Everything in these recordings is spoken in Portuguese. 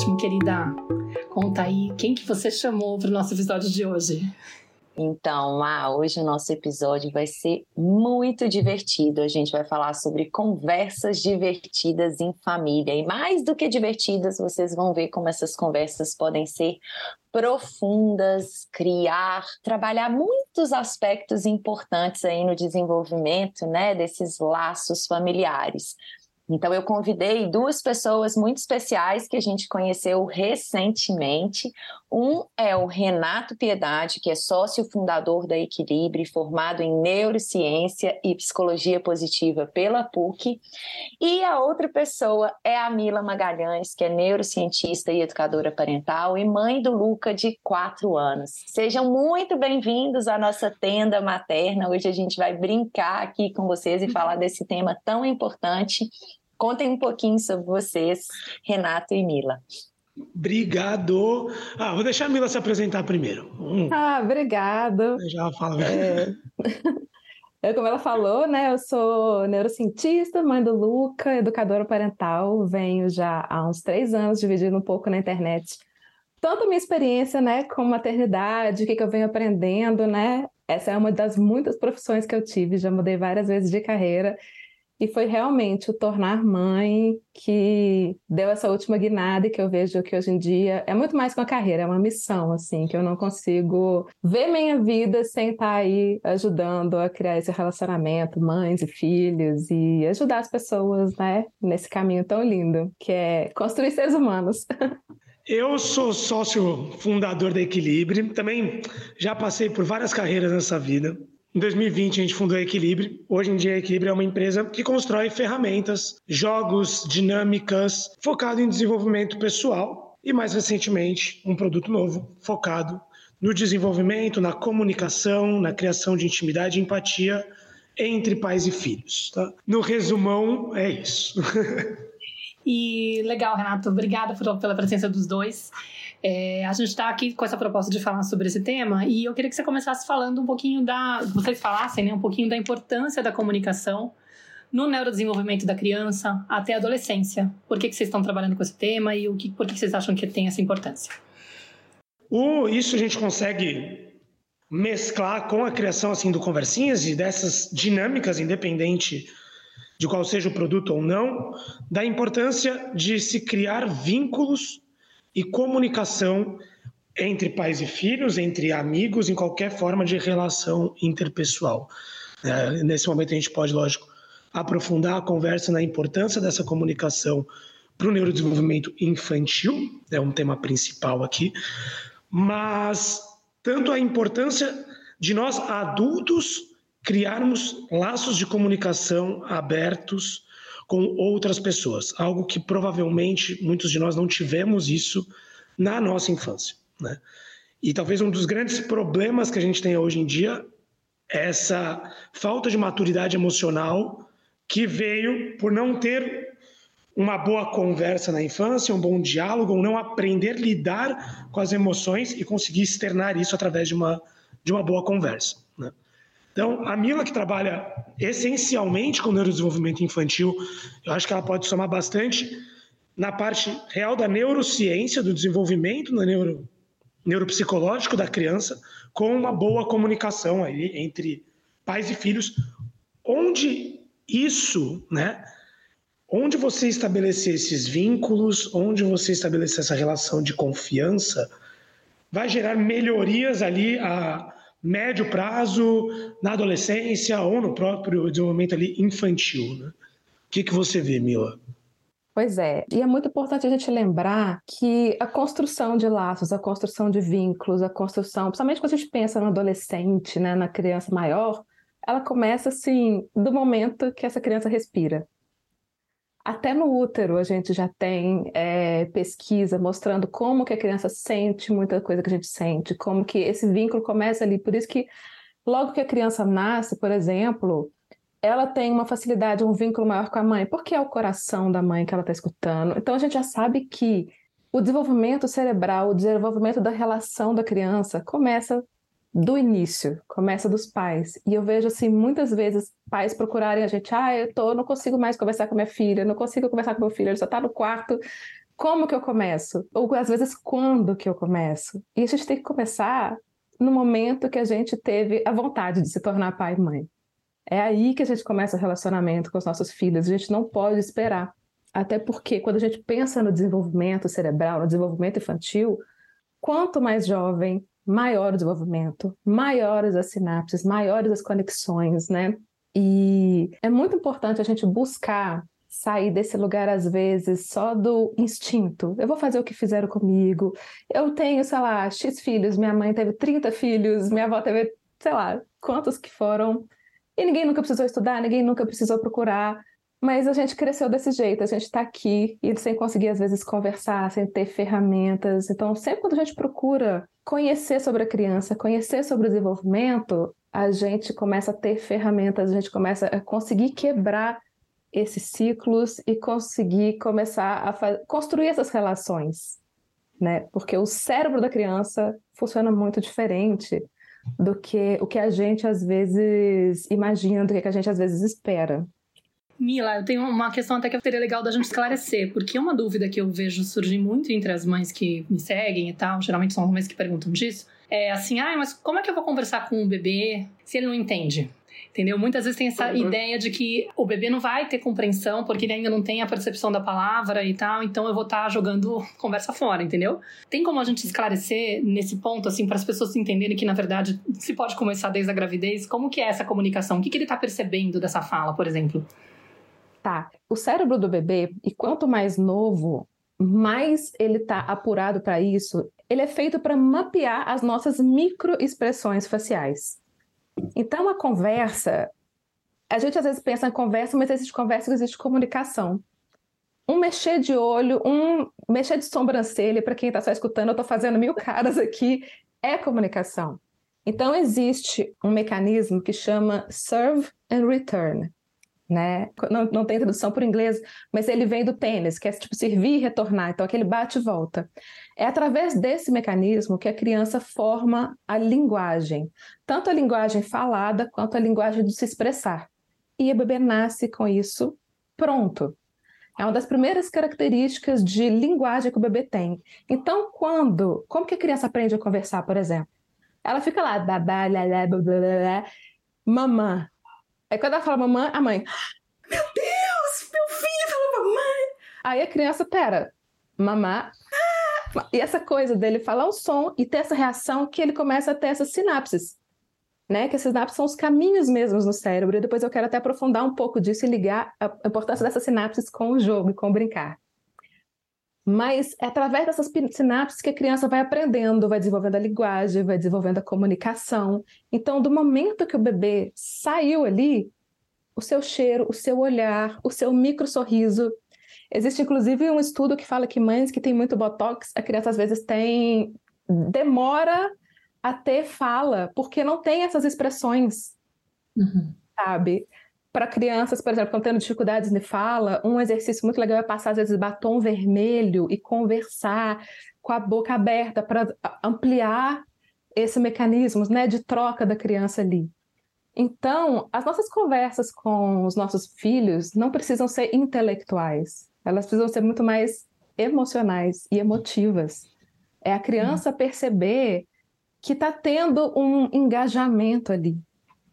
ótimo, querida. Conta aí, quem que você chamou para o nosso episódio de hoje? Então, ah, hoje o nosso episódio vai ser muito divertido. A gente vai falar sobre conversas divertidas em família. E mais do que divertidas, vocês vão ver como essas conversas podem ser profundas, criar, trabalhar muitos aspectos importantes aí no desenvolvimento, né, desses laços familiares. Então, eu convidei duas pessoas muito especiais que a gente conheceu recentemente. Um é o Renato Piedade, que é sócio fundador da Equilibre, formado em neurociência e psicologia positiva pela PUC. E a outra pessoa é a Mila Magalhães, que é neurocientista e educadora parental e mãe do Luca, de quatro anos. Sejam muito bem-vindos à nossa tenda materna. Hoje a gente vai brincar aqui com vocês e falar desse tema tão importante Contem um pouquinho sobre vocês, Renato e Mila. Obrigado. Ah, vou deixar a Mila se apresentar primeiro. Hum. Ah, obrigado. Eu já falo. É... Eu, como ela falou, né? Eu sou neurocientista, mãe do Luca, educadora parental. Venho já há uns três anos dividindo um pouco na internet. Tanto a minha experiência, né, com maternidade, o que, que eu venho aprendendo, né? Essa é uma das muitas profissões que eu tive, já mudei várias vezes de carreira. E foi realmente o tornar mãe que deu essa última guinada que eu vejo que hoje em dia é muito mais que uma carreira, é uma missão, assim, que eu não consigo ver minha vida sem estar aí ajudando a criar esse relacionamento, mães e filhos, e ajudar as pessoas, né, nesse caminho tão lindo, que é construir seres humanos. Eu sou sócio fundador da Equilibre, também já passei por várias carreiras nessa vida. Em 2020, a gente fundou a Equilibre. Hoje em dia, a Equilibre é uma empresa que constrói ferramentas, jogos, dinâmicas, focado em desenvolvimento pessoal. E mais recentemente, um produto novo focado no desenvolvimento, na comunicação, na criação de intimidade e empatia entre pais e filhos. Tá? No resumão, é isso. e legal, Renato. Obrigada pela presença dos dois. É, a gente está aqui com essa proposta de falar sobre esse tema e eu queria que você começasse falando um pouquinho da. Vocês falassem né, um pouquinho da importância da comunicação no neurodesenvolvimento da criança até a adolescência. Por que, que vocês estão trabalhando com esse tema e o que, por que, que vocês acham que tem essa importância? Isso a gente consegue mesclar com a criação assim do Conversinhas e dessas dinâmicas, independente de qual seja o produto ou não, da importância de se criar vínculos e comunicação entre pais e filhos, entre amigos, em qualquer forma de relação interpessoal. É, nesse momento a gente pode, lógico, aprofundar a conversa na importância dessa comunicação para o neurodesenvolvimento infantil, é um tema principal aqui, mas tanto a importância de nós adultos criarmos laços de comunicação abertos com outras pessoas, algo que provavelmente muitos de nós não tivemos isso na nossa infância. Né? E talvez um dos grandes problemas que a gente tem hoje em dia é essa falta de maturidade emocional que veio por não ter uma boa conversa na infância, um bom diálogo, ou não aprender a lidar com as emoções e conseguir externar isso através de uma, de uma boa conversa. Então, a Mila, que trabalha essencialmente com neurodesenvolvimento infantil, eu acho que ela pode somar bastante na parte real da neurociência, do desenvolvimento no neuro, neuropsicológico da criança, com uma boa comunicação aí entre pais e filhos, onde isso, né? Onde você estabelecer esses vínculos, onde você estabelecer essa relação de confiança, vai gerar melhorias ali a médio prazo, na adolescência ou no próprio desenvolvimento ali infantil. Né? O que, que você vê, Mila? Pois é, e é muito importante a gente lembrar que a construção de laços, a construção de vínculos, a construção, principalmente quando a gente pensa no adolescente, né, na criança maior, ela começa assim do momento que essa criança respira. Até no útero a gente já tem é, pesquisa mostrando como que a criança sente muita coisa que a gente sente, como que esse vínculo começa ali. Por isso que logo que a criança nasce, por exemplo, ela tem uma facilidade, um vínculo maior com a mãe, porque é o coração da mãe que ela está escutando. Então a gente já sabe que o desenvolvimento cerebral, o desenvolvimento da relação da criança começa do início, começa dos pais. E eu vejo assim muitas vezes pais procurarem a gente, ah, eu tô, não consigo mais conversar com minha filha, não consigo conversar com meu filho, ele só tá no quarto como que eu começo? Ou às vezes quando que eu começo? E a gente tem que começar no momento que a gente teve a vontade de se tornar pai e mãe. É aí que a gente começa o relacionamento com os nossos filhos. A gente não pode esperar. Até porque quando a gente pensa no desenvolvimento cerebral, no desenvolvimento infantil, quanto mais jovem, maior o desenvolvimento, maiores as sinapses, maiores as conexões, né? E é muito importante a gente buscar sair desse lugar, às vezes, só do instinto. Eu vou fazer o que fizeram comigo. Eu tenho, sei lá, X filhos, minha mãe teve 30 filhos, minha avó teve, sei lá, quantos que foram. E ninguém nunca precisou estudar, ninguém nunca precisou procurar. Mas a gente cresceu desse jeito, a gente está aqui e sem conseguir, às vezes, conversar, sem ter ferramentas. Então, sempre quando a gente procura conhecer sobre a criança, conhecer sobre o desenvolvimento, a gente começa a ter ferramentas, a gente começa a conseguir quebrar esses ciclos e conseguir começar a construir essas relações, né? Porque o cérebro da criança funciona muito diferente do que o que a gente às vezes imagina, do que a gente às vezes espera. Mila, eu tenho uma questão até que seria legal da gente esclarecer, porque uma dúvida que eu vejo surgir muito entre as mães que me seguem e tal, geralmente são as mães que perguntam disso, é assim, ah, mas como é que eu vou conversar com o bebê se ele não entende? Entendeu? Muitas vezes tem essa uhum. ideia de que o bebê não vai ter compreensão porque ele ainda não tem a percepção da palavra e tal, então eu vou estar tá jogando conversa fora, entendeu? Tem como a gente esclarecer nesse ponto, assim, para as pessoas entenderem que, na verdade, se pode começar desde a gravidez, como que é essa comunicação? O que, que ele está percebendo dessa fala, por exemplo? Tá. O cérebro do bebê, e quanto mais novo, mais ele está apurado para isso, ele é feito para mapear as nossas microexpressões faciais. Então, a conversa, a gente às vezes pensa em conversa, mas existe conversa, existe comunicação. Um mexer de olho, um mexer de sobrancelha, para quem está só escutando, eu estou fazendo mil caras aqui, é comunicação. Então, existe um mecanismo que chama serve and return. Né? Não, não tem tradução por inglês, mas ele vem do tênis, que é tipo servir e retornar, então aquele bate e volta. É através desse mecanismo que a criança forma a linguagem, tanto a linguagem falada quanto a linguagem de se expressar. E a bebê nasce com isso pronto. É uma das primeiras características de linguagem que o bebê tem. Então, quando, como que a criança aprende a conversar, por exemplo? Ela fica lá, babá, lá, blá, blá, blá, mamã. Aí quando ela fala mamãe, a mãe, meu Deus, meu filho falou mamãe. Aí a criança, pera, mamá, e essa coisa dele falar o som e ter essa reação que ele começa a ter essas sinapses. Né? Que essas sinapses são os caminhos mesmos no cérebro. E depois eu quero até aprofundar um pouco disso e ligar a importância dessas sinapses com o jogo e com o brincar. Mas é através dessas sinapses que a criança vai aprendendo, vai desenvolvendo a linguagem, vai desenvolvendo a comunicação. Então, do momento que o bebê saiu ali, o seu cheiro, o seu olhar, o seu micro sorriso Existe inclusive um estudo que fala que mães que têm muito botox, a criança às vezes tem demora a ter fala, porque não tem essas expressões, uhum. sabe? Para crianças, por exemplo, que estão tendo dificuldades de fala, um exercício muito legal é passar, às vezes, batom vermelho e conversar com a boca aberta para ampliar esse mecanismo né, de troca da criança ali. Então, as nossas conversas com os nossos filhos não precisam ser intelectuais. Elas precisam ser muito mais emocionais e emotivas. É a criança perceber que está tendo um engajamento ali,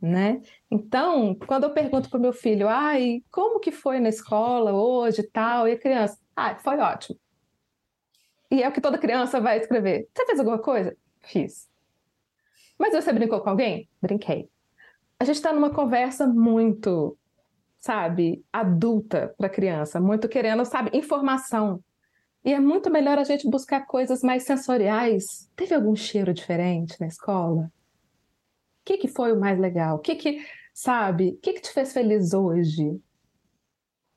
né? Então, quando eu pergunto para o meu filho, ai, como que foi na escola hoje e tal, e a criança, ah, foi ótimo. E é o que toda criança vai escrever. Você fez alguma coisa? Fiz. Mas você brincou com alguém? Brinquei. A gente está numa conversa muito sabe, adulta para criança, muito querendo, sabe, informação. E é muito melhor a gente buscar coisas mais sensoriais. Teve algum cheiro diferente na escola? O que, que foi o mais legal? O que que, sabe, o que que te fez feliz hoje?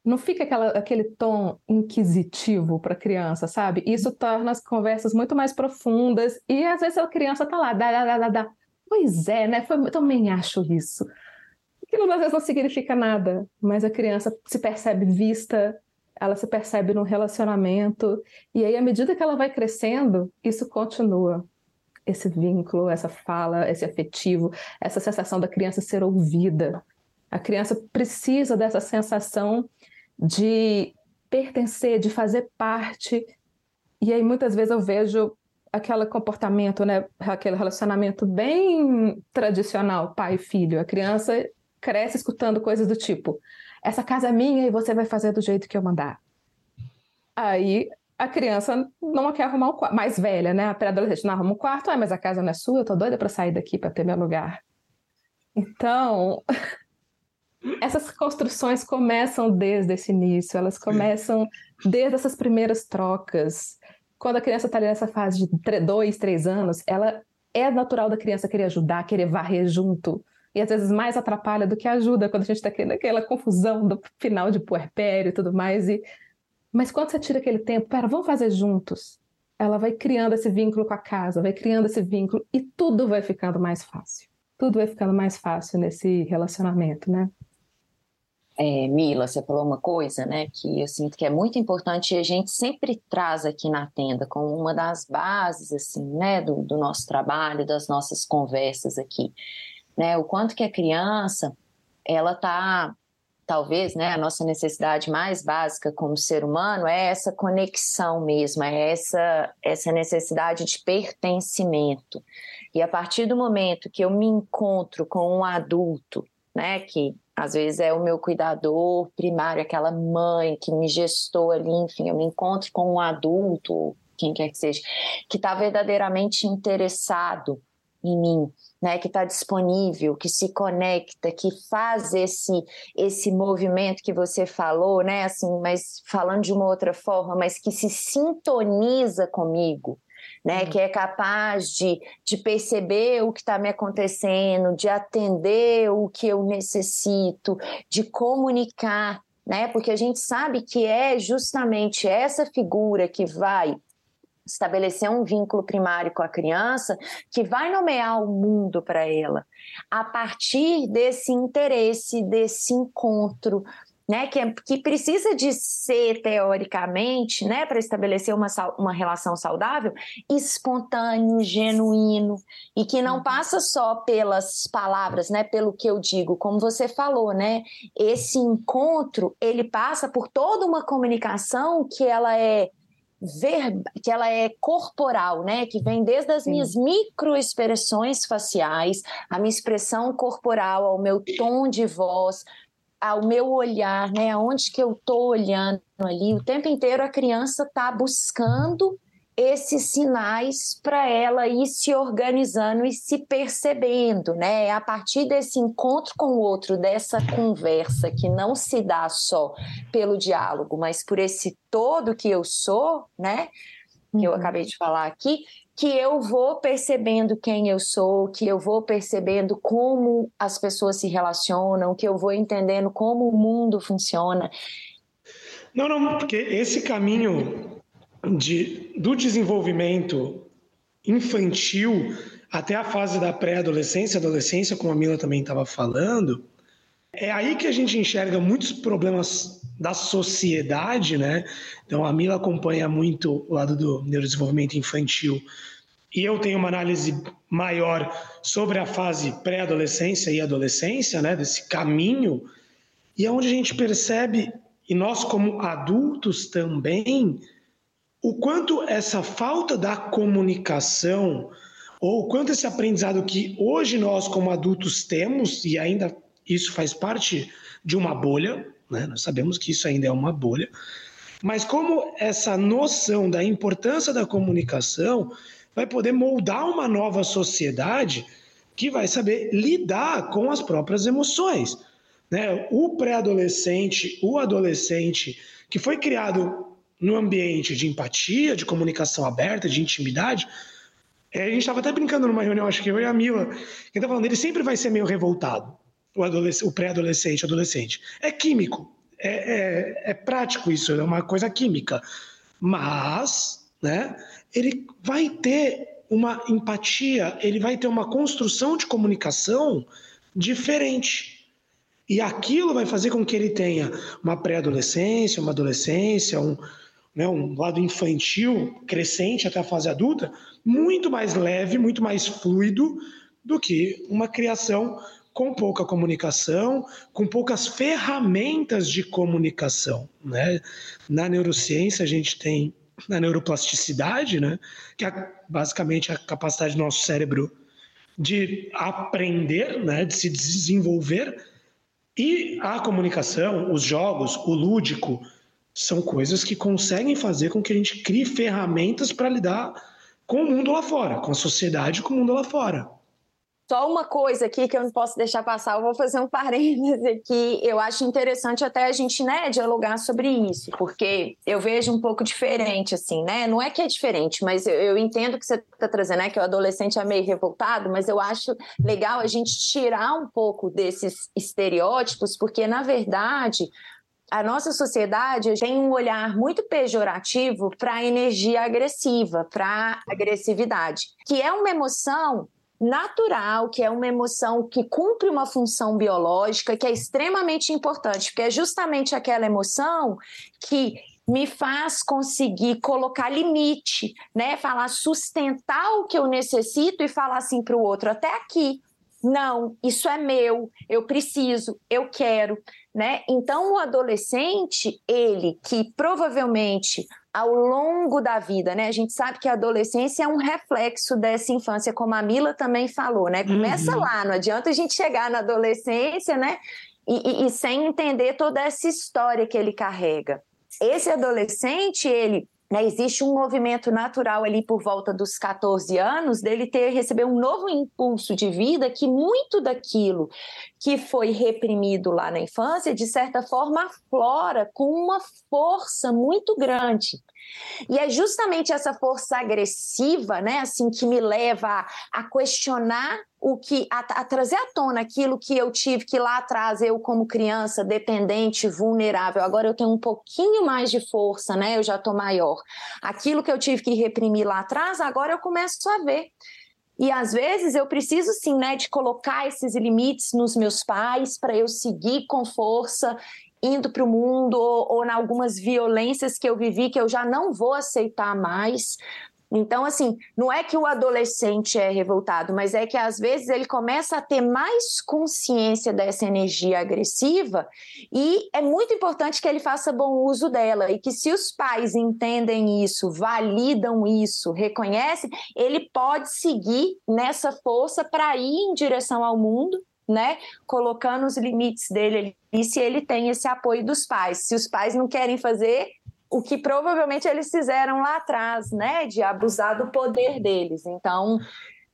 Não fica aquela, aquele tom inquisitivo para a criança, sabe? Isso torna as conversas muito mais profundas e às vezes a criança tá lá, dá, dá, dá, dá. Pois é, né? Foi, eu também acho isso. Aquilo às vezes não significa nada, mas a criança se percebe vista, ela se percebe num relacionamento, e aí, à medida que ela vai crescendo, isso continua. Esse vínculo, essa fala, esse afetivo, essa sensação da criança ser ouvida. A criança precisa dessa sensação de pertencer, de fazer parte E aí muitas vezes eu vejo aquele comportamento, né, aquele relacionamento bem tradicional, pai e filho. A criança cresce escutando coisas do tipo: essa casa é minha e você vai fazer do jeito que eu mandar. Aí a criança não quer arrumar o quarto, mais velha, né? A pré-adolescente não arruma o quarto, ah, mas a casa não é sua, eu tô doida para sair daqui para ter meu lugar. Então, essas construções começam desde esse início, elas começam desde essas primeiras trocas. Quando a criança está ali nessa fase de dois, três anos, ela é natural da criança querer ajudar, querer varrer junto. E às vezes mais atrapalha do que ajuda quando a gente está naquela confusão do final de puerpério e tudo mais. E... Mas quando você tira aquele tempo, pera, vamos fazer juntos. Ela vai criando esse vínculo com a casa, vai criando esse vínculo e tudo vai ficando mais fácil. Tudo vai ficando mais fácil nesse relacionamento, né? É, Mila, você falou uma coisa, né, que eu sinto que é muito importante e a gente sempre traz aqui na tenda como uma das bases, assim, né, do, do nosso trabalho, das nossas conversas aqui, né, o quanto que a criança, ela tá, talvez, né, a nossa necessidade mais básica como ser humano é essa conexão mesmo, é essa, essa necessidade de pertencimento. E a partir do momento que eu me encontro com um adulto, né, que às vezes é o meu cuidador primário, aquela mãe que me gestou ali, enfim, eu me encontro com um adulto, quem quer que seja, que está verdadeiramente interessado em mim, né, que está disponível, que se conecta, que faz esse esse movimento que você falou, né, assim, mas falando de uma outra forma, mas que se sintoniza comigo, né? Uhum. Que é capaz de, de perceber o que está me acontecendo, de atender o que eu necessito, de comunicar, né? Porque a gente sabe que é justamente essa figura que vai estabelecer um vínculo primário com a criança que vai nomear o mundo para ela a partir desse interesse, desse encontro, né, que, é, que precisa de ser, teoricamente, né, para estabelecer uma, uma relação saudável, espontâneo, genuíno, e que não uhum. passa só pelas palavras, né, pelo que eu digo, como você falou, né, esse encontro, ele passa por toda uma comunicação que ela é ver, que ela é corporal, né? Que vem desde as minhas microexpressões faciais, a minha expressão corporal, ao meu tom de voz, ao meu olhar, né? Aonde que eu estou olhando ali, o tempo inteiro a criança está buscando esses sinais para ela ir se organizando e se percebendo, né? É a partir desse encontro com o outro, dessa conversa que não se dá só pelo diálogo, mas por esse todo que eu sou, né? Que uhum. eu acabei de falar aqui, que eu vou percebendo quem eu sou, que eu vou percebendo como as pessoas se relacionam, que eu vou entendendo como o mundo funciona. Não, não, porque esse caminho de, do desenvolvimento infantil até a fase da pré-adolescência, adolescência, como a Mila também estava falando, é aí que a gente enxerga muitos problemas da sociedade, né? Então a Mila acompanha muito o lado do neurodesenvolvimento infantil e eu tenho uma análise maior sobre a fase pré-adolescência e adolescência, né? Desse caminho e é onde a gente percebe e nós como adultos também o quanto essa falta da comunicação ou o quanto esse aprendizado que hoje nós como adultos temos e ainda isso faz parte de uma bolha, né? nós sabemos que isso ainda é uma bolha, mas como essa noção da importância da comunicação vai poder moldar uma nova sociedade que vai saber lidar com as próprias emoções. Né? O pré-adolescente, o adolescente que foi criado no ambiente de empatia, de comunicação aberta, de intimidade, é, a gente estava até brincando numa reunião, acho que eu e a Mila, que estava falando, ele sempre vai ser meio revoltado o, o pré-adolescente, adolescente. É químico, é, é, é, prático isso, é uma coisa química. Mas, né, ele vai ter uma empatia, ele vai ter uma construção de comunicação diferente. E aquilo vai fazer com que ele tenha uma pré-adolescência, uma adolescência, um, né, um lado infantil crescente até a fase adulta, muito mais leve, muito mais fluido do que uma criação com pouca comunicação, com poucas ferramentas de comunicação. Né? Na neurociência, a gente tem na neuroplasticidade, né? que é basicamente a capacidade do nosso cérebro de aprender, né? de se desenvolver, e a comunicação, os jogos, o lúdico, são coisas que conseguem fazer com que a gente crie ferramentas para lidar com o mundo lá fora, com a sociedade, com o mundo lá fora. Só uma coisa aqui que eu não posso deixar passar, eu vou fazer um parêntese aqui. Eu acho interessante até a gente, né, dialogar sobre isso, porque eu vejo um pouco diferente, assim, né? Não é que é diferente, mas eu, eu entendo que você está trazendo, né, que o adolescente é meio revoltado, mas eu acho legal a gente tirar um pouco desses estereótipos, porque, na verdade, a nossa sociedade tem um olhar muito pejorativo para a energia agressiva, para a agressividade, que é uma emoção natural, que é uma emoção que cumpre uma função biológica, que é extremamente importante, porque é justamente aquela emoção que me faz conseguir colocar limite, né? Falar sustentar o que eu necessito e falar assim para o outro até aqui. Não, isso é meu, eu preciso, eu quero, né? Então o adolescente, ele que provavelmente ao longo da vida, né? A gente sabe que a adolescência é um reflexo dessa infância, como a Mila também falou, né? Começa uhum. lá, não adianta a gente chegar na adolescência, né? E, e, e sem entender toda essa história que ele carrega. Esse adolescente, ele né, existe um movimento natural ali por volta dos 14 anos dele ter receber um novo impulso de vida que muito daquilo que foi reprimido lá na infância, de certa forma, aflora com uma força muito grande. E é justamente essa força agressiva, né, assim, que me leva a, questionar o que, a, a, trazer à tona aquilo que eu tive que lá atrás, eu como criança, dependente, vulnerável, agora eu tenho um pouquinho mais de força, né, eu já estou maior. Aquilo que eu tive que reprimir lá atrás, agora eu começo a ver. E às vezes eu preciso sim, né, de colocar esses limites nos meus pais para eu seguir com força indo para o mundo ou, ou em algumas violências que eu vivi que eu já não vou aceitar mais. Então, assim, não é que o adolescente é revoltado, mas é que às vezes ele começa a ter mais consciência dessa energia agressiva e é muito importante que ele faça bom uso dela e que se os pais entendem isso, validam isso, reconhecem, ele pode seguir nessa força para ir em direção ao mundo né, colocando os limites dele e se ele tem esse apoio dos pais. Se os pais não querem fazer o que provavelmente eles fizeram lá atrás, né, de abusar do poder deles. Então,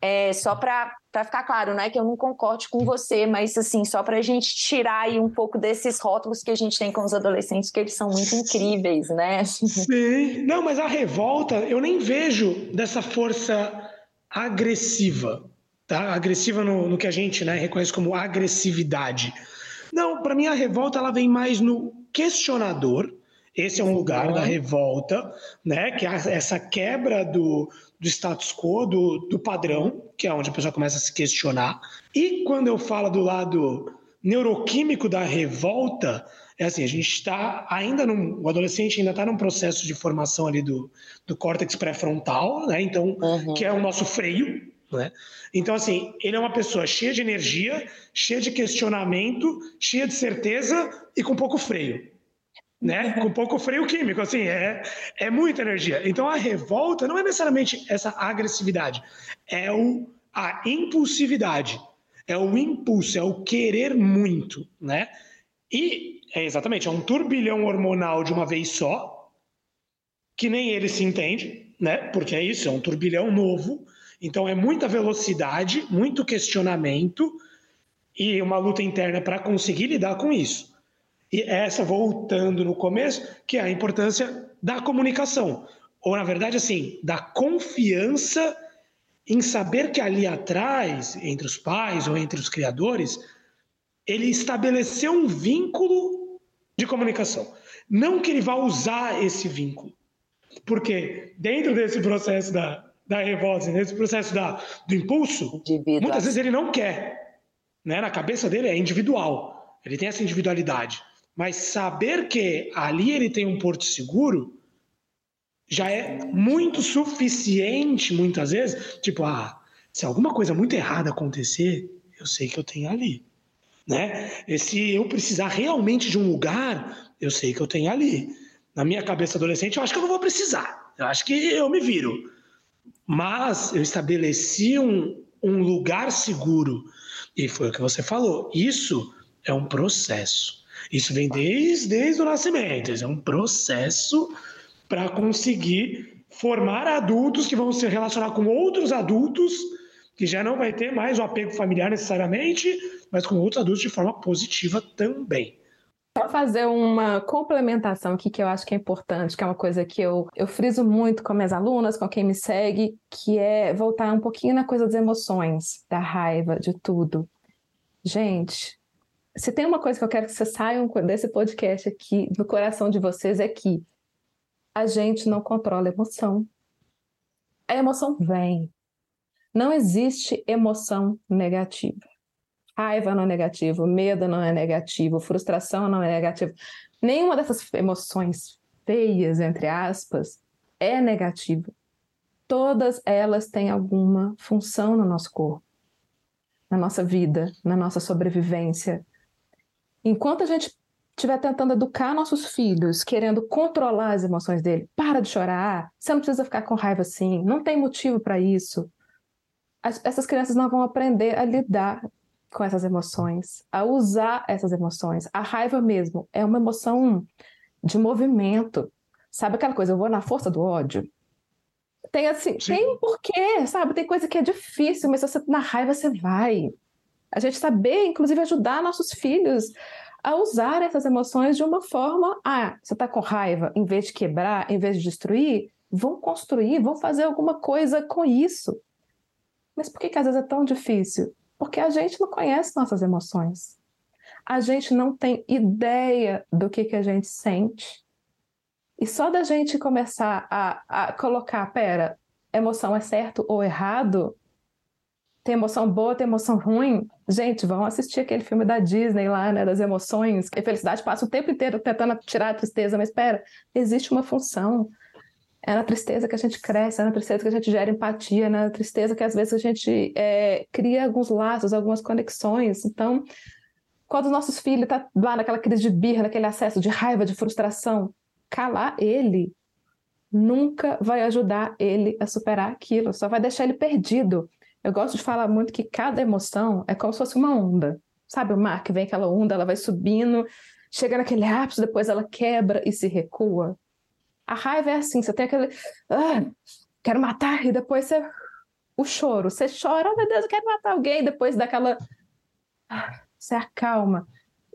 é, só para ficar claro, não é que eu não concorde com você, mas assim, só para a gente tirar aí um pouco desses rótulos que a gente tem com os adolescentes, que eles são muito incríveis, né? Sim, não, mas a revolta eu nem vejo dessa força agressiva tá? agressiva no, no que a gente né, reconhece como agressividade. Não, para mim a revolta ela vem mais no questionador. Esse é um lugar da revolta, né? Que é essa quebra do, do status quo, do, do padrão, que é onde a pessoa começa a se questionar. E quando eu falo do lado neuroquímico da revolta, é assim, a gente está ainda num, o adolescente ainda está num processo de formação ali do, do córtex pré-frontal, né? Então, uhum. que é o nosso freio, né? Então, assim, ele é uma pessoa cheia de energia, cheia de questionamento, cheia de certeza e com pouco freio. Né? Com pouco freio químico, assim, é, é muita energia. Então a revolta não é necessariamente essa agressividade, é o, a impulsividade, é o impulso, é o querer muito, né? E é exatamente, é um turbilhão hormonal de uma vez só, que nem ele se entende, né? Porque é isso, é um turbilhão novo, então é muita velocidade, muito questionamento e uma luta interna para conseguir lidar com isso. E essa, voltando no começo, que é a importância da comunicação. Ou, na verdade, assim, da confiança em saber que ali atrás, entre os pais ou entre os criadores, ele estabeleceu um vínculo de comunicação. Não que ele vá usar esse vínculo. Porque dentro desse processo da, da revolta, nesse processo da, do impulso, muitas vezes ele não quer. Né? Na cabeça dele é individual. Ele tem essa individualidade. Mas saber que ali ele tem um porto seguro já é muito suficiente, muitas vezes. Tipo, ah, se alguma coisa muito errada acontecer, eu sei que eu tenho ali. Né? E se eu precisar realmente de um lugar, eu sei que eu tenho ali. Na minha cabeça adolescente, eu acho que eu não vou precisar. Eu acho que eu me viro. Mas eu estabeleci um, um lugar seguro. E foi o que você falou. Isso é um processo. Isso vem desde, desde o nascimento. É um processo para conseguir formar adultos que vão se relacionar com outros adultos, que já não vai ter mais o apego familiar necessariamente, mas com outros adultos de forma positiva também. Só fazer uma complementação aqui que eu acho que é importante, que é uma coisa que eu, eu friso muito com minhas alunas, com quem me segue, que é voltar um pouquinho na coisa das emoções, da raiva, de tudo. Gente, se tem uma coisa que eu quero que vocês saiam desse podcast aqui, no coração de vocês, é que a gente não controla a emoção. A emoção vem. Não existe emoção negativa. Raiva não é negativo, medo não é negativo, frustração não é negativo. Nenhuma dessas emoções feias, entre aspas, é negativa. Todas elas têm alguma função no nosso corpo, na nossa vida, na nossa sobrevivência. Enquanto a gente estiver tentando educar nossos filhos, querendo controlar as emoções dele, para de chorar, você não precisa ficar com raiva assim, não tem motivo para isso. As, essas crianças não vão aprender a lidar com essas emoções, a usar essas emoções. A raiva mesmo é uma emoção de movimento. Sabe aquela coisa, eu vou na força do ódio? Tem assim, Sim. tem porquê, sabe? Tem coisa que é difícil, mas você na raiva você vai. A gente saber, inclusive, ajudar nossos filhos a usar essas emoções de uma forma, ah, você está com raiva, em vez de quebrar, em vez de destruir, vão construir, vão fazer alguma coisa com isso. Mas por que, que às vezes é tão difícil? Porque a gente não conhece nossas emoções. A gente não tem ideia do que, que a gente sente. E só da gente começar a, a colocar, pera, emoção é certo ou errado, tem emoção boa, tem emoção ruim. Gente, vão assistir aquele filme da Disney lá, né, das emoções. A felicidade passa o tempo inteiro tentando tirar a tristeza, mas espera, existe uma função. É na tristeza que a gente cresce, é na tristeza que a gente gera empatia, é na tristeza que às vezes a gente é, cria alguns laços, algumas conexões. Então, quando os nossos filhos estão tá lá naquela crise de birra, naquele acesso de raiva, de frustração, calar ele nunca vai ajudar ele a superar aquilo, só vai deixar ele perdido. Eu gosto de falar muito que cada emoção é como se fosse uma onda. Sabe o mar que vem aquela onda, ela vai subindo, chega naquele ápice, depois ela quebra e se recua. A raiva é assim, você tem aquele. Ah, quero matar, e depois você. O choro. Você chora, oh, meu Deus, eu quero matar alguém, depois daquela. Ah, você acalma.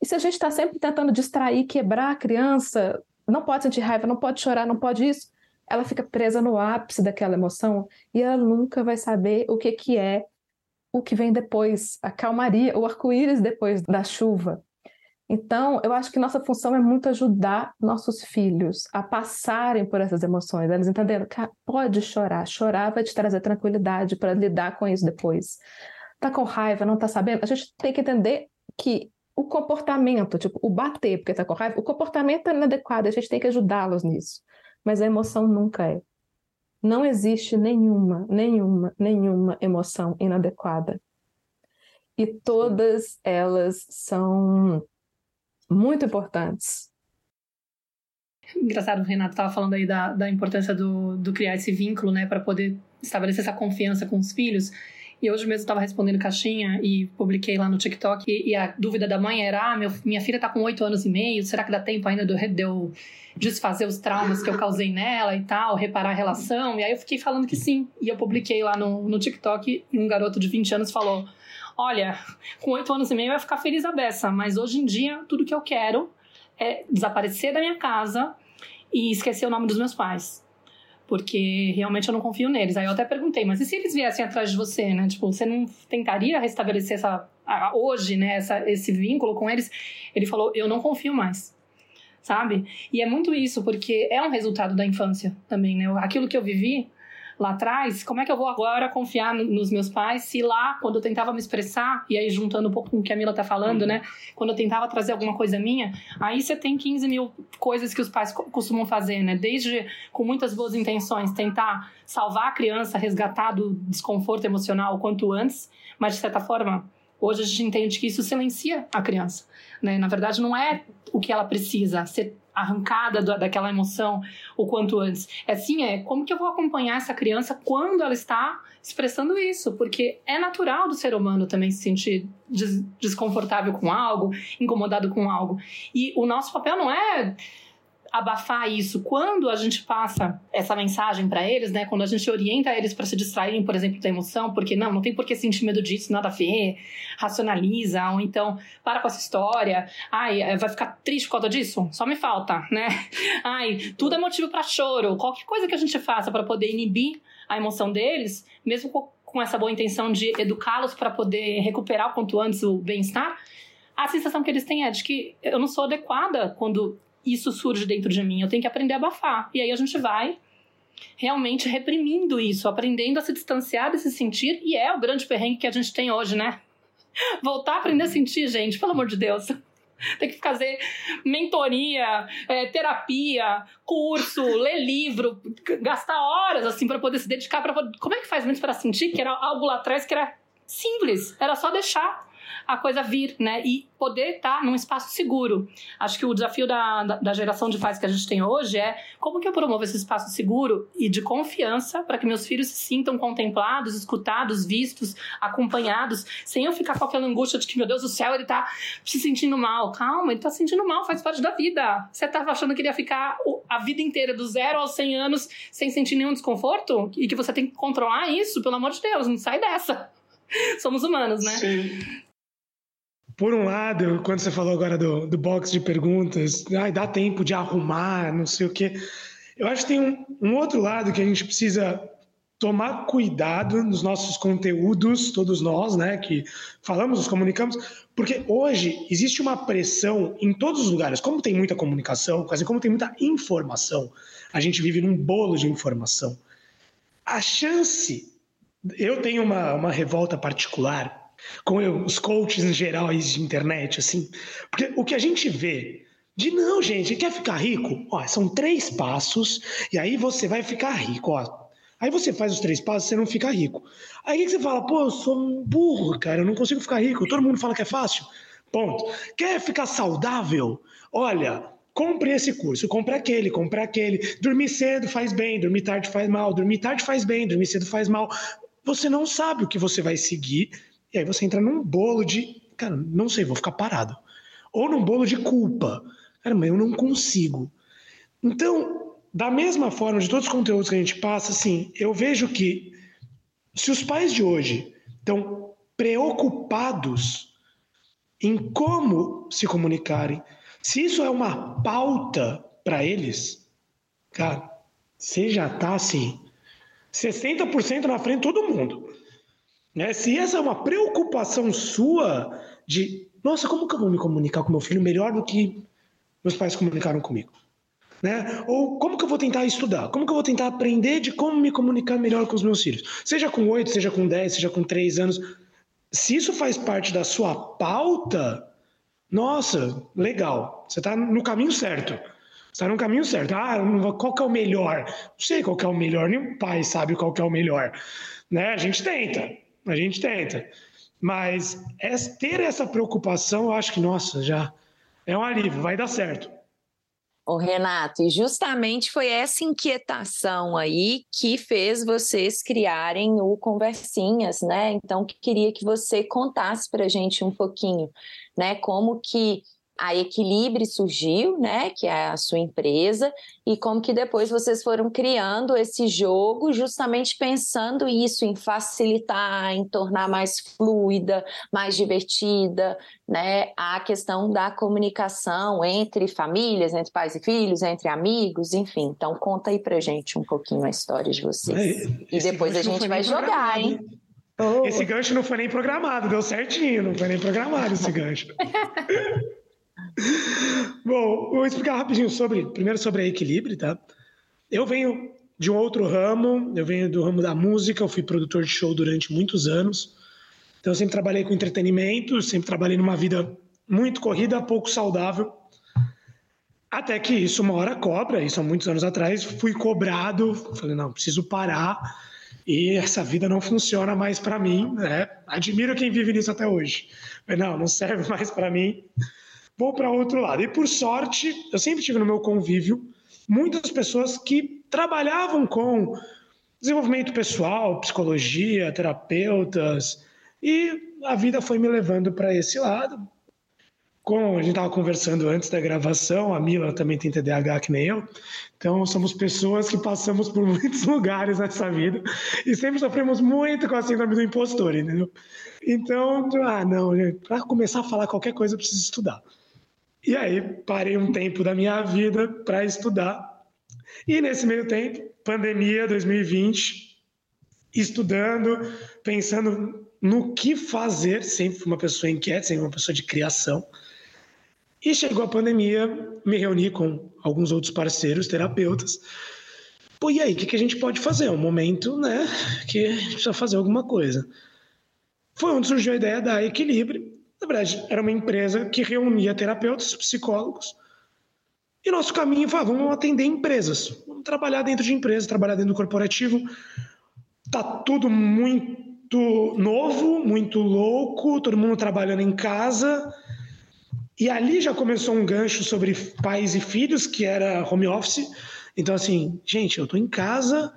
E se a gente está sempre tentando distrair, quebrar a criança, não pode sentir raiva, não pode chorar, não pode isso ela fica presa no ápice daquela emoção e ela nunca vai saber o que, que é o que vem depois, a calmaria, o arco-íris depois da chuva. Então, eu acho que nossa função é muito ajudar nossos filhos a passarem por essas emoções, eles entenderam que pode chorar, chorar vai te trazer tranquilidade para lidar com isso depois. Tá com raiva, não tá sabendo? A gente tem que entender que o comportamento, tipo, o bater porque tá com raiva, o comportamento é inadequado, a gente tem que ajudá-los nisso mas a emoção nunca é. Não existe nenhuma, nenhuma, nenhuma emoção inadequada. E todas elas são muito importantes. Engraçado, o Renato estava falando aí da, da importância do, do criar esse vínculo, né, para poder estabelecer essa confiança com os filhos. E hoje mesmo estava respondendo caixinha e publiquei lá no TikTok. E, e a dúvida da mãe era: ah, meu, minha filha está com oito anos e meio, será que dá tempo ainda de eu desfazer os traumas que eu causei nela e tal, reparar a relação? E aí eu fiquei falando que sim. E eu publiquei lá no, no TikTok e um garoto de 20 anos falou: olha, com oito anos e meio vai ficar feliz a beça, mas hoje em dia tudo que eu quero é desaparecer da minha casa e esquecer o nome dos meus pais porque realmente eu não confio neles. Aí eu até perguntei, mas e se eles viessem atrás de você, né? Tipo, você não tentaria restabelecer essa hoje, né, essa, esse vínculo com eles? Ele falou, eu não confio mais. Sabe? E é muito isso, porque é um resultado da infância também, né? Aquilo que eu vivi, lá atrás, como é que eu vou agora confiar nos meus pais se lá, quando eu tentava me expressar, e aí juntando um pouco com o que a Mila tá falando, uhum. né? Quando eu tentava trazer alguma coisa minha, aí você tem 15 mil coisas que os pais costumam fazer, né? Desde com muitas boas intenções, tentar salvar a criança, resgatar do desconforto emocional o quanto antes, mas de certa forma Hoje a gente entende que isso silencia a criança. Né? Na verdade, não é o que ela precisa ser arrancada daquela emoção o quanto antes. É assim, é como que eu vou acompanhar essa criança quando ela está expressando isso? Porque é natural do ser humano também se sentir des desconfortável com algo, incomodado com algo. E o nosso papel não é abafar isso quando a gente passa essa mensagem para eles, né? Quando a gente orienta eles para se distraírem, por exemplo, da emoção, porque não, não tem por que sentir medo disso, nada a ver, racionaliza, ou então para com essa história, ai, eh, vai ficar triste por causa disso? Só me falta, né? Ai, tudo é motivo para choro. Qualquer coisa que a gente faça para poder inibir a emoção deles, mesmo com essa boa intenção de educá-los para poder recuperar o quanto antes o bem-estar, a sensação que eles têm é de que eu não sou adequada quando isso surge dentro de mim. Eu tenho que aprender a abafar. E aí a gente vai realmente reprimindo isso, aprendendo a se distanciar desse sentir. E é o grande perrengue que a gente tem hoje, né? Voltar a aprender a sentir, gente, pelo amor de Deus. Tem que fazer mentoria, é, terapia, curso, ler livro, gastar horas assim para poder se dedicar para como é que faz menos para sentir que era algo lá atrás que era simples, era só deixar a coisa vir, né? E poder estar num espaço seguro. Acho que o desafio da, da, da, geração de pais que a gente tem hoje é como que eu promovo esse espaço seguro e de confiança para que meus filhos se sintam contemplados, escutados, vistos, acompanhados, sem eu ficar com aquela angústia de que, meu Deus do céu, ele tá se sentindo mal. Calma, ele tá se sentindo mal, faz parte da vida. Você tava achando que ele ia ficar a vida inteira, do zero aos 100 anos, sem sentir nenhum desconforto? E que você tem que controlar isso? Pelo amor de Deus, não sai dessa. Somos humanos, né? Sim. Por um lado, quando você falou agora do, do box de perguntas, ai, dá tempo de arrumar, não sei o quê. Eu acho que tem um, um outro lado que a gente precisa tomar cuidado nos nossos conteúdos, todos nós, né, que falamos, nos comunicamos, porque hoje existe uma pressão em todos os lugares. Como tem muita comunicação, quase como tem muita informação, a gente vive num bolo de informação. A chance. Eu tenho uma, uma revolta particular com eu, os coaches geral de internet, assim. Porque o que a gente vê de não, gente, quer ficar rico? Ó, são três passos e aí você vai ficar rico, ó. Aí você faz os três passos, você não fica rico. Aí você fala, pô, eu sou um burro, cara, eu não consigo ficar rico. Todo mundo fala que é fácil. Ponto. Quer ficar saudável? Olha, compre esse curso, compre aquele, compre aquele. Dormir cedo faz bem, dormir tarde faz mal, dormir tarde faz bem, dormir cedo faz mal. Você não sabe o que você vai seguir e aí você entra num bolo de, cara, não sei, vou ficar parado. Ou num bolo de culpa. Cara, mas eu não consigo. Então, da mesma forma, de todos os conteúdos que a gente passa, assim, eu vejo que se os pais de hoje estão preocupados em como se comunicarem, se isso é uma pauta para eles, cara, você já tá assim, 60% na frente de todo mundo. Né? Se essa é uma preocupação sua de, nossa, como que eu vou me comunicar com meu filho melhor do que meus pais comunicaram comigo? Né? Ou como que eu vou tentar estudar? Como que eu vou tentar aprender de como me comunicar melhor com os meus filhos? Seja com 8, seja com 10, seja com 3 anos. Se isso faz parte da sua pauta, nossa, legal. Você está no caminho certo. Você está no caminho certo. Ah, qual que é o melhor? Não sei qual que é o melhor, nenhum pai sabe qual que é o melhor. Né? A gente tenta. A gente tenta. Mas ter essa preocupação, eu acho que, nossa, já é um alívio, vai dar certo. Ô Renato, e justamente foi essa inquietação aí que fez vocês criarem o Conversinhas, né? Então, queria que você contasse para a gente um pouquinho, né? Como que a Equilibre surgiu, né, que é a sua empresa, e como que depois vocês foram criando esse jogo, justamente pensando isso em facilitar, em tornar mais fluida, mais divertida, né, a questão da comunicação entre famílias, entre pais e filhos, entre amigos, enfim. Então conta aí pra gente um pouquinho a história de vocês. e depois a gente vai jogar, hein? Esse gancho não foi nem programado, deu certinho, não foi nem programado esse gancho. Bom, vou explicar rapidinho sobre, primeiro sobre a Equilibre, tá? Eu venho de um outro ramo, eu venho do ramo da música, eu fui produtor de show durante muitos anos. Então eu sempre trabalhei com entretenimento, sempre trabalhei numa vida muito corrida, pouco saudável. Até que isso uma hora cobra, isso há muitos anos atrás, fui cobrado, falei, não, preciso parar. e essa vida não funciona mais para mim, né? Admiro quem vive nisso até hoje. Mas não, não serve mais para mim. Vou para outro lado. E por sorte, eu sempre tive no meu convívio muitas pessoas que trabalhavam com desenvolvimento pessoal, psicologia, terapeutas, e a vida foi me levando para esse lado. Como a gente estava conversando antes da gravação, a Mila também tem TDAH que nem eu, então somos pessoas que passamos por muitos lugares nessa vida e sempre sofremos muito com a síndrome do impostor, entendeu? Então, ah, não, para começar a falar qualquer coisa eu preciso estudar. E aí parei um tempo da minha vida para estudar. E nesse meio tempo, pandemia 2020, estudando, pensando no que fazer, sempre uma pessoa inquieta, sempre uma pessoa de criação. E chegou a pandemia, me reuni com alguns outros parceiros, terapeutas. Pô, e aí, o que, que a gente pode fazer? É um momento, né, que a gente precisa fazer alguma coisa. Foi onde surgiu a ideia da Equilíbrio. Na verdade, era uma empresa que reunia terapeutas, psicólogos. E nosso caminho foi, ah, vamos atender empresas. Vamos trabalhar dentro de empresas, trabalhar dentro do corporativo. Tá tudo muito novo, muito louco, todo mundo trabalhando em casa e ali já começou um gancho sobre pais e filhos, que era home office. Então, assim, gente, eu estou em casa,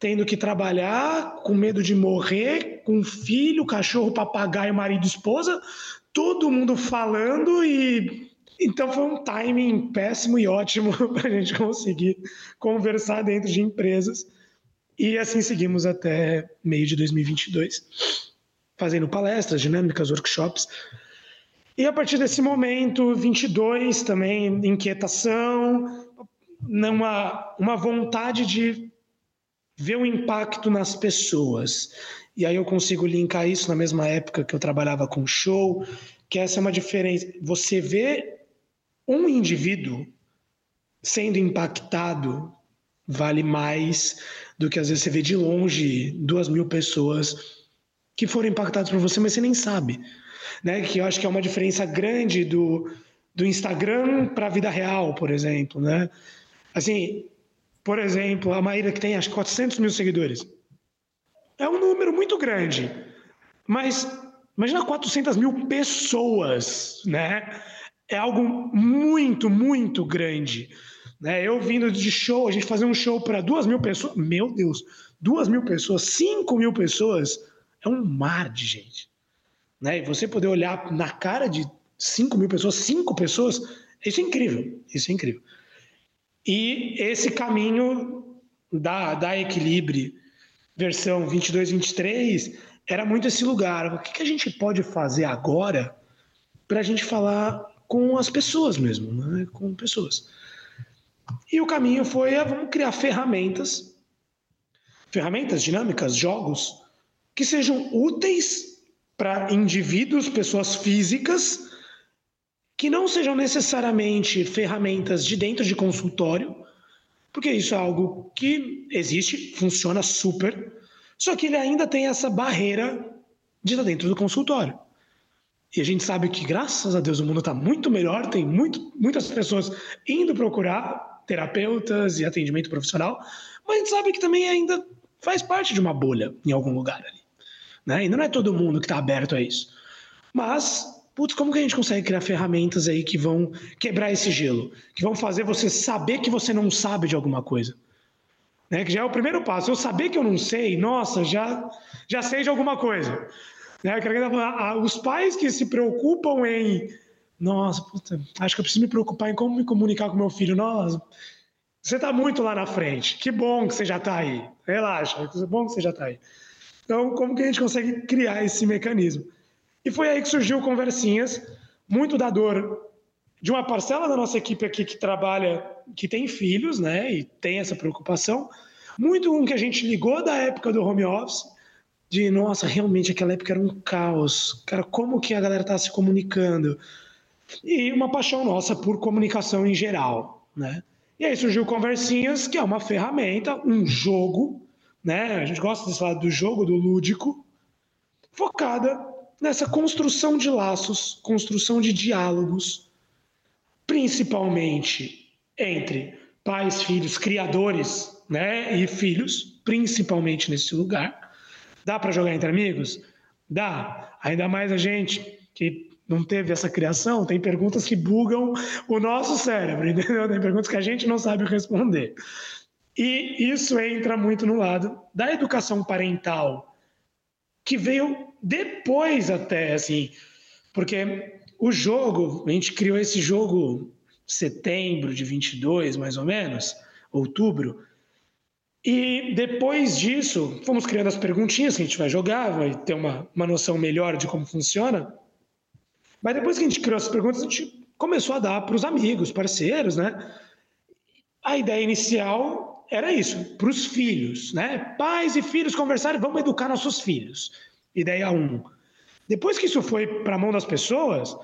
tendo que trabalhar, com medo de morrer, com filho, cachorro, papagaio, marido, esposa, todo mundo falando e. Então foi um timing péssimo e ótimo para a gente conseguir conversar dentro de empresas. E assim seguimos até meio de 2022, fazendo palestras, dinâmicas, workshops. E a partir desse momento, 22 também, inquietação, uma, uma vontade de ver o impacto nas pessoas. E aí eu consigo linkar isso na mesma época que eu trabalhava com show, que essa é uma diferença. Você vê um indivíduo sendo impactado vale mais do que às vezes você vê de longe duas mil pessoas que foram impactadas por você, mas você nem sabe né? Que eu acho que é uma diferença grande do, do Instagram para a vida real, por exemplo, né? Assim, por exemplo, a Maíra que tem acho que 400 mil seguidores. É um número muito grande, mas imagina 400 mil pessoas, né? É algo muito, muito grande. Né? Eu vindo de show, a gente fazer um show para duas mil pessoas, meu Deus, duas mil pessoas, cinco mil pessoas, é um mar de gente. Né? E você poder olhar na cara de 5 mil pessoas, cinco pessoas, isso é incrível. Isso é incrível. E esse caminho da, da Equilibre, versão 22, 23, era muito esse lugar. O que, que a gente pode fazer agora para a gente falar com as pessoas mesmo, né? com pessoas. E o caminho foi, vamos criar ferramentas, ferramentas dinâmicas, jogos, que sejam úteis para indivíduos, pessoas físicas, que não sejam necessariamente ferramentas de dentro de consultório, porque isso é algo que existe, funciona super, só que ele ainda tem essa barreira de estar dentro do consultório. E a gente sabe que, graças a Deus, o mundo está muito melhor, tem muito, muitas pessoas indo procurar terapeutas e atendimento profissional, mas a gente sabe que também ainda faz parte de uma bolha em algum lugar ali. Né? Ainda não é todo mundo que está aberto a isso. Mas, putz, como que a gente consegue criar ferramentas aí que vão quebrar esse gelo? Que vão fazer você saber que você não sabe de alguma coisa? Né? Que já é o primeiro passo. Eu saber que eu não sei, nossa, já, já sei de alguma coisa. Né? Os pais que se preocupam em nossa, puta, acho que eu preciso me preocupar em como me comunicar com meu filho. Nossa, você está muito lá na frente. Que bom que você já está aí. Relaxa, que bom que você já está aí. Então, como que a gente consegue criar esse mecanismo? E foi aí que surgiu Conversinhas, muito da dor de uma parcela da nossa equipe aqui que trabalha, que tem filhos, né, e tem essa preocupação, muito um que a gente ligou da época do home office, de nossa, realmente aquela época era um caos, cara, como que a galera tá se comunicando? E uma paixão nossa por comunicação em geral, né? E aí surgiu Conversinhas, que é uma ferramenta, um jogo né? A gente gosta desse lado do jogo, do lúdico, focada nessa construção de laços, construção de diálogos, principalmente entre pais, filhos, criadores né, e filhos, principalmente nesse lugar. Dá para jogar entre amigos? Dá. Ainda mais a gente que não teve essa criação, tem perguntas que bugam o nosso cérebro, entendeu? Tem perguntas que a gente não sabe responder. E isso entra muito no lado da educação parental, que veio depois até, assim, porque o jogo, a gente criou esse jogo setembro de 22, mais ou menos, outubro, e depois disso, fomos criando as perguntinhas que a gente vai jogar, vai ter uma, uma noção melhor de como funciona. Mas depois que a gente criou as perguntas, a gente começou a dar para os amigos, parceiros, né? A ideia inicial era isso, para os filhos, né? Pais e filhos conversarem, vamos educar nossos filhos. Ideia 1. Um. Depois que isso foi para a mão das pessoas,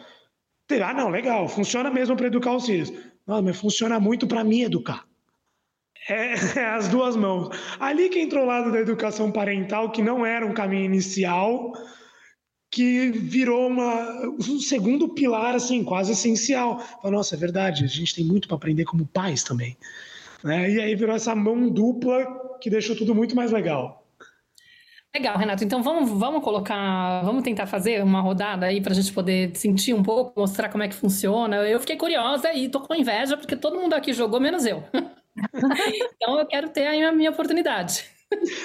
ah, não, legal, funciona mesmo para educar os filhos. Não, mas funciona muito para mim educar. É, é, as duas mãos. Ali que entrou o lado da educação parental, que não era um caminho inicial, que virou uma, um segundo pilar, assim, quase essencial. Nossa, é verdade, a gente tem muito para aprender como pais também. Né? E aí virou essa mão dupla que deixou tudo muito mais legal. Legal, Renato. Então vamos, vamos colocar, vamos tentar fazer uma rodada aí para a gente poder sentir um pouco, mostrar como é que funciona. Eu fiquei curiosa e tô com inveja porque todo mundo aqui jogou menos eu. então eu quero ter aí a minha oportunidade.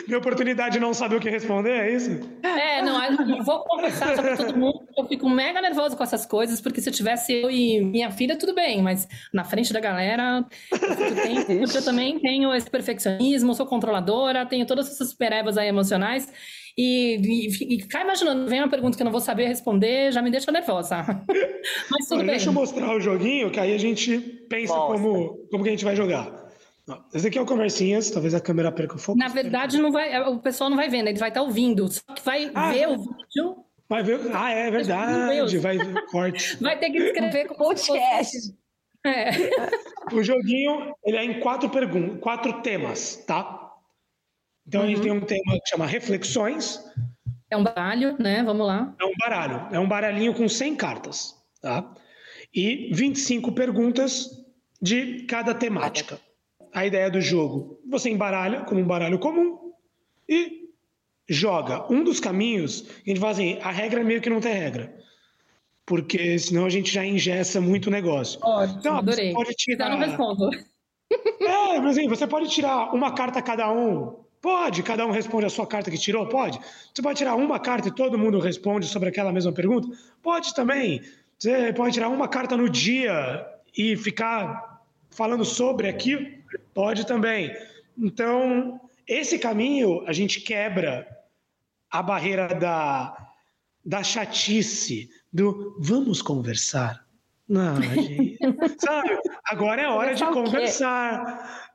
Minha oportunidade de não saber o que responder, é isso? É, não, eu vou conversar sobre todo mundo. Eu fico mega nervosa com essas coisas, porque se eu tivesse eu e minha filha, tudo bem, mas na frente da galera, eu, tenho, eu também tenho esse perfeccionismo, sou controladora, tenho todas essas superebas aí emocionais. E, e, e ficar imaginando, vem uma pergunta que eu não vou saber responder, já me deixa nervosa. Mas tudo Olha, bem. Deixa eu mostrar o joguinho, que aí a gente pensa como, como que a gente vai jogar. Esse aqui é o Conversinhas, talvez a câmera perca o foco. Na verdade, não vai, o pessoal não vai vendo, ele vai estar tá ouvindo. Só que vai ah, ver o vídeo. Vai ver. Ah, é verdade. Vai ver corte. Vai ter que escrever com podcast. É. O joguinho, ele é em quatro perguntas, quatro temas, tá? Então uhum. a gente uhum. tem um tema que chama reflexões. É um baralho, né? Vamos lá. É um baralho. É um baralhinho com 100 cartas, tá? E 25 perguntas de cada temática a ideia do jogo. Você embaralha como um baralho comum e joga. Um dos caminhos, a gente fala assim, a regra é meio que não tem regra. Porque senão a gente já ingessa muito o negócio. Ótimo, então, adorei. Você pode tirar... não respondo. É, mas assim, você pode tirar uma carta cada um. Pode, cada um responde a sua carta que tirou? Pode. Você pode tirar uma carta e todo mundo responde sobre aquela mesma pergunta? Pode também. Você pode tirar uma carta no dia e ficar falando sobre aquilo. Pode também. Então, esse caminho a gente quebra a barreira da, da chatice, do vamos conversar. Não, gente, sabe? Agora é hora de conversar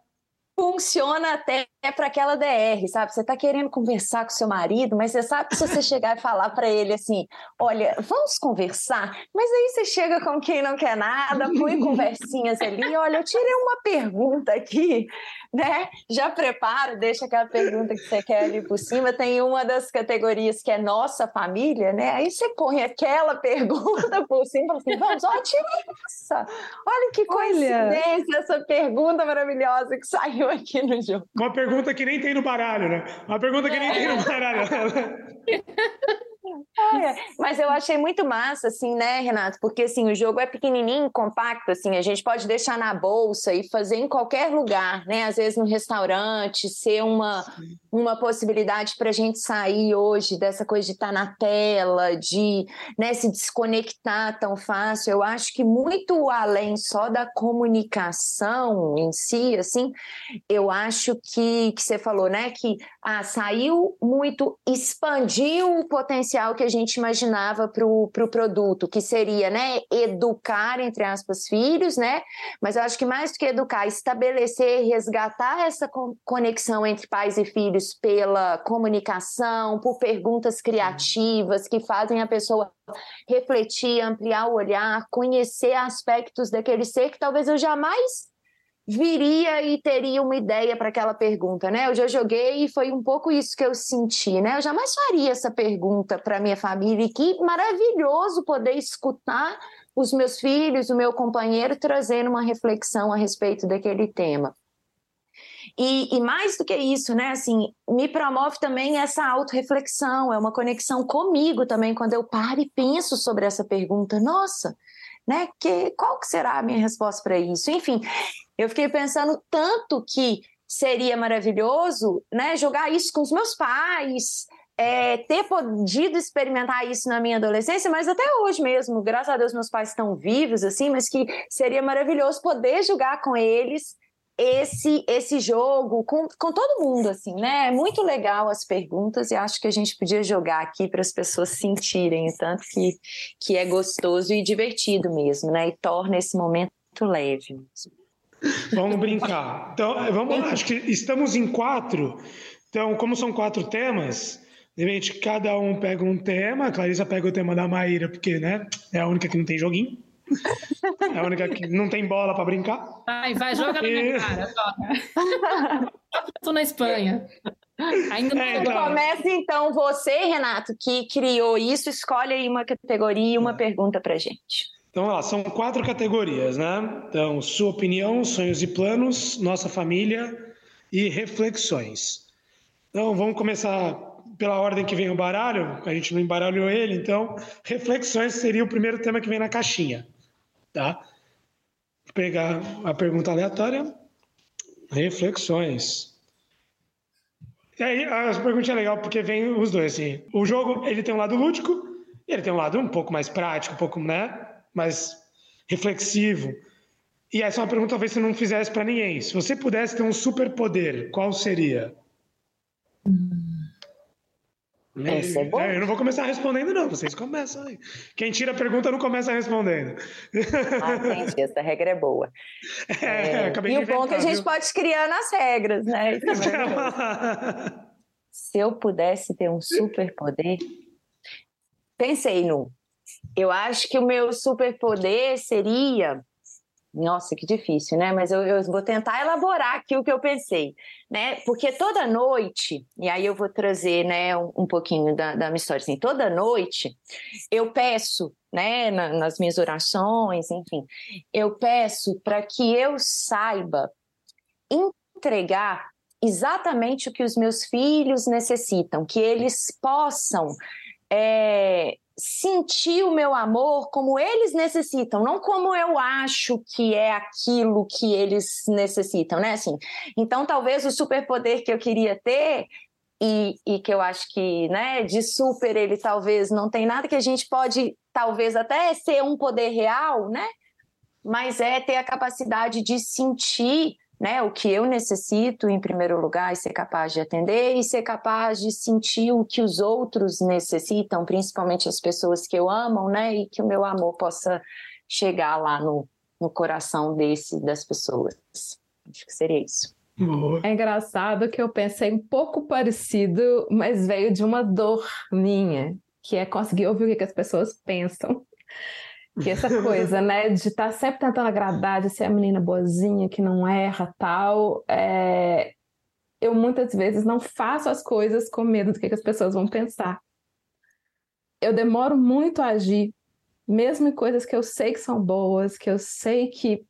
funciona até para aquela DR, sabe? Você está querendo conversar com seu marido, mas você sabe que se você chegar e falar para ele assim, olha, vamos conversar, mas aí você chega com quem não quer nada, põe conversinhas ali, olha, eu tirei uma pergunta aqui, né? Já prepara, deixa aquela pergunta que você quer ali por cima. Tem uma das categorias que é nossa família, né? Aí você põe aquela pergunta por cima e fala assim: vamos, ó, tira essa! Olha que coincidência olha. essa pergunta maravilhosa que saiu aqui no jogo. Uma pergunta que nem tem no baralho, né? Uma pergunta que nem tem no baralho. É, mas eu achei muito massa, assim, né, Renato? Porque, assim, o jogo é pequenininho, compacto, assim, a gente pode deixar na bolsa e fazer em qualquer lugar, né? Às vezes no restaurante, ser uma, uma possibilidade para a gente sair hoje dessa coisa de estar tá na tela, de né, se desconectar tão fácil. Eu acho que muito além só da comunicação em si, assim, eu acho que, que você falou, né, que ah, saiu muito, expandiu o potencial que a gente imaginava para o pro produto, que seria, né, educar, entre aspas, filhos, né, mas eu acho que mais do que educar, estabelecer, resgatar essa conexão entre pais e filhos pela comunicação, por perguntas criativas que fazem a pessoa refletir, ampliar o olhar, conhecer aspectos daquele ser que talvez eu jamais viria e teria uma ideia para aquela pergunta, né? Eu já joguei e foi um pouco isso que eu senti, né? Eu jamais faria essa pergunta para minha família e que maravilhoso poder escutar os meus filhos, o meu companheiro trazendo uma reflexão a respeito daquele tema. E, e, mais do que isso, né? Assim, me promove também essa autorreflexão, é uma conexão comigo também, quando eu paro e penso sobre essa pergunta. Nossa, né? Que, qual que será a minha resposta para isso? Enfim, eu fiquei pensando tanto que seria maravilhoso, né? Jogar isso com os meus pais, é, ter podido experimentar isso na minha adolescência, mas até hoje mesmo, graças a Deus meus pais estão vivos, assim, mas que seria maravilhoso poder jogar com eles esse esse jogo com, com todo mundo, assim, né? É muito legal as perguntas e acho que a gente podia jogar aqui para as pessoas sentirem o tanto que, que é gostoso e divertido mesmo, né? E torna esse momento leve. Vamos brincar. Então, vamos lá, acho que estamos em quatro. Então, como são quatro temas, de repente, cada um pega um tema. A Clarissa pega o tema da Maíra, porque né, é a única que não tem joguinho. É a única que não tem bola para brincar. Vai, vai, joga na minha cara. Estou na Espanha. Ainda não é, então... Começa então você, Renato, que criou isso, escolhe aí uma categoria e uma é. pergunta para gente. Então, lá, são quatro categorias, né? Então, sua opinião, sonhos e planos, nossa família e reflexões. Então, vamos começar pela ordem que vem o baralho, a gente não embaralhou ele, então reflexões seria o primeiro tema que vem na caixinha, tá? Pegar a pergunta aleatória, reflexões. E aí a pergunta é legal porque vem os dois assim. O jogo ele tem um lado lúdico ele tem um lado um pouco mais prático, um pouco né, mais reflexivo. E essa é uma pergunta talvez você não fizesse para ninguém. Se você pudesse ter um superpoder, qual seria? Hum. Essa é. É, eu não vou começar respondendo, não. Vocês começam aí. Quem tira a pergunta não começa respondendo. Ah, entendi. Essa regra é boa. É, é... e o bom é que a gente viu? pode criar nas regras, né? Se eu pudesse ter um superpoder, pensei no. Eu acho que o meu superpoder seria nossa, que difícil, né? Mas eu, eu, vou tentar elaborar aqui o que eu pensei, né? Porque toda noite, e aí eu vou trazer, né, um, um pouquinho da, da minha história, assim, toda noite eu peço, né, na, nas minhas orações, enfim, eu peço para que eu saiba entregar exatamente o que os meus filhos necessitam, que eles possam é, sentir o meu amor como eles necessitam, não como eu acho que é aquilo que eles necessitam, né? Assim, então, talvez o superpoder que eu queria ter e, e, que eu acho que, né, de super ele talvez não tem nada que a gente pode, talvez até ser um poder real, né? Mas é ter a capacidade de sentir né, o que eu necessito em primeiro lugar e ser capaz de atender e ser capaz de sentir o que os outros necessitam, principalmente as pessoas que eu amo, né, e que o meu amor possa chegar lá no, no coração desse das pessoas. Acho que seria isso. É engraçado que eu pensei um pouco parecido, mas veio de uma dor minha, que é conseguir ouvir o que as pessoas pensam. Que essa coisa, né, de estar tá sempre tentando agradar, de ser a menina boazinha que não erra, tal, é... eu muitas vezes não faço as coisas com medo do que, que as pessoas vão pensar. Eu demoro muito a agir, mesmo em coisas que eu sei que são boas, que eu sei que.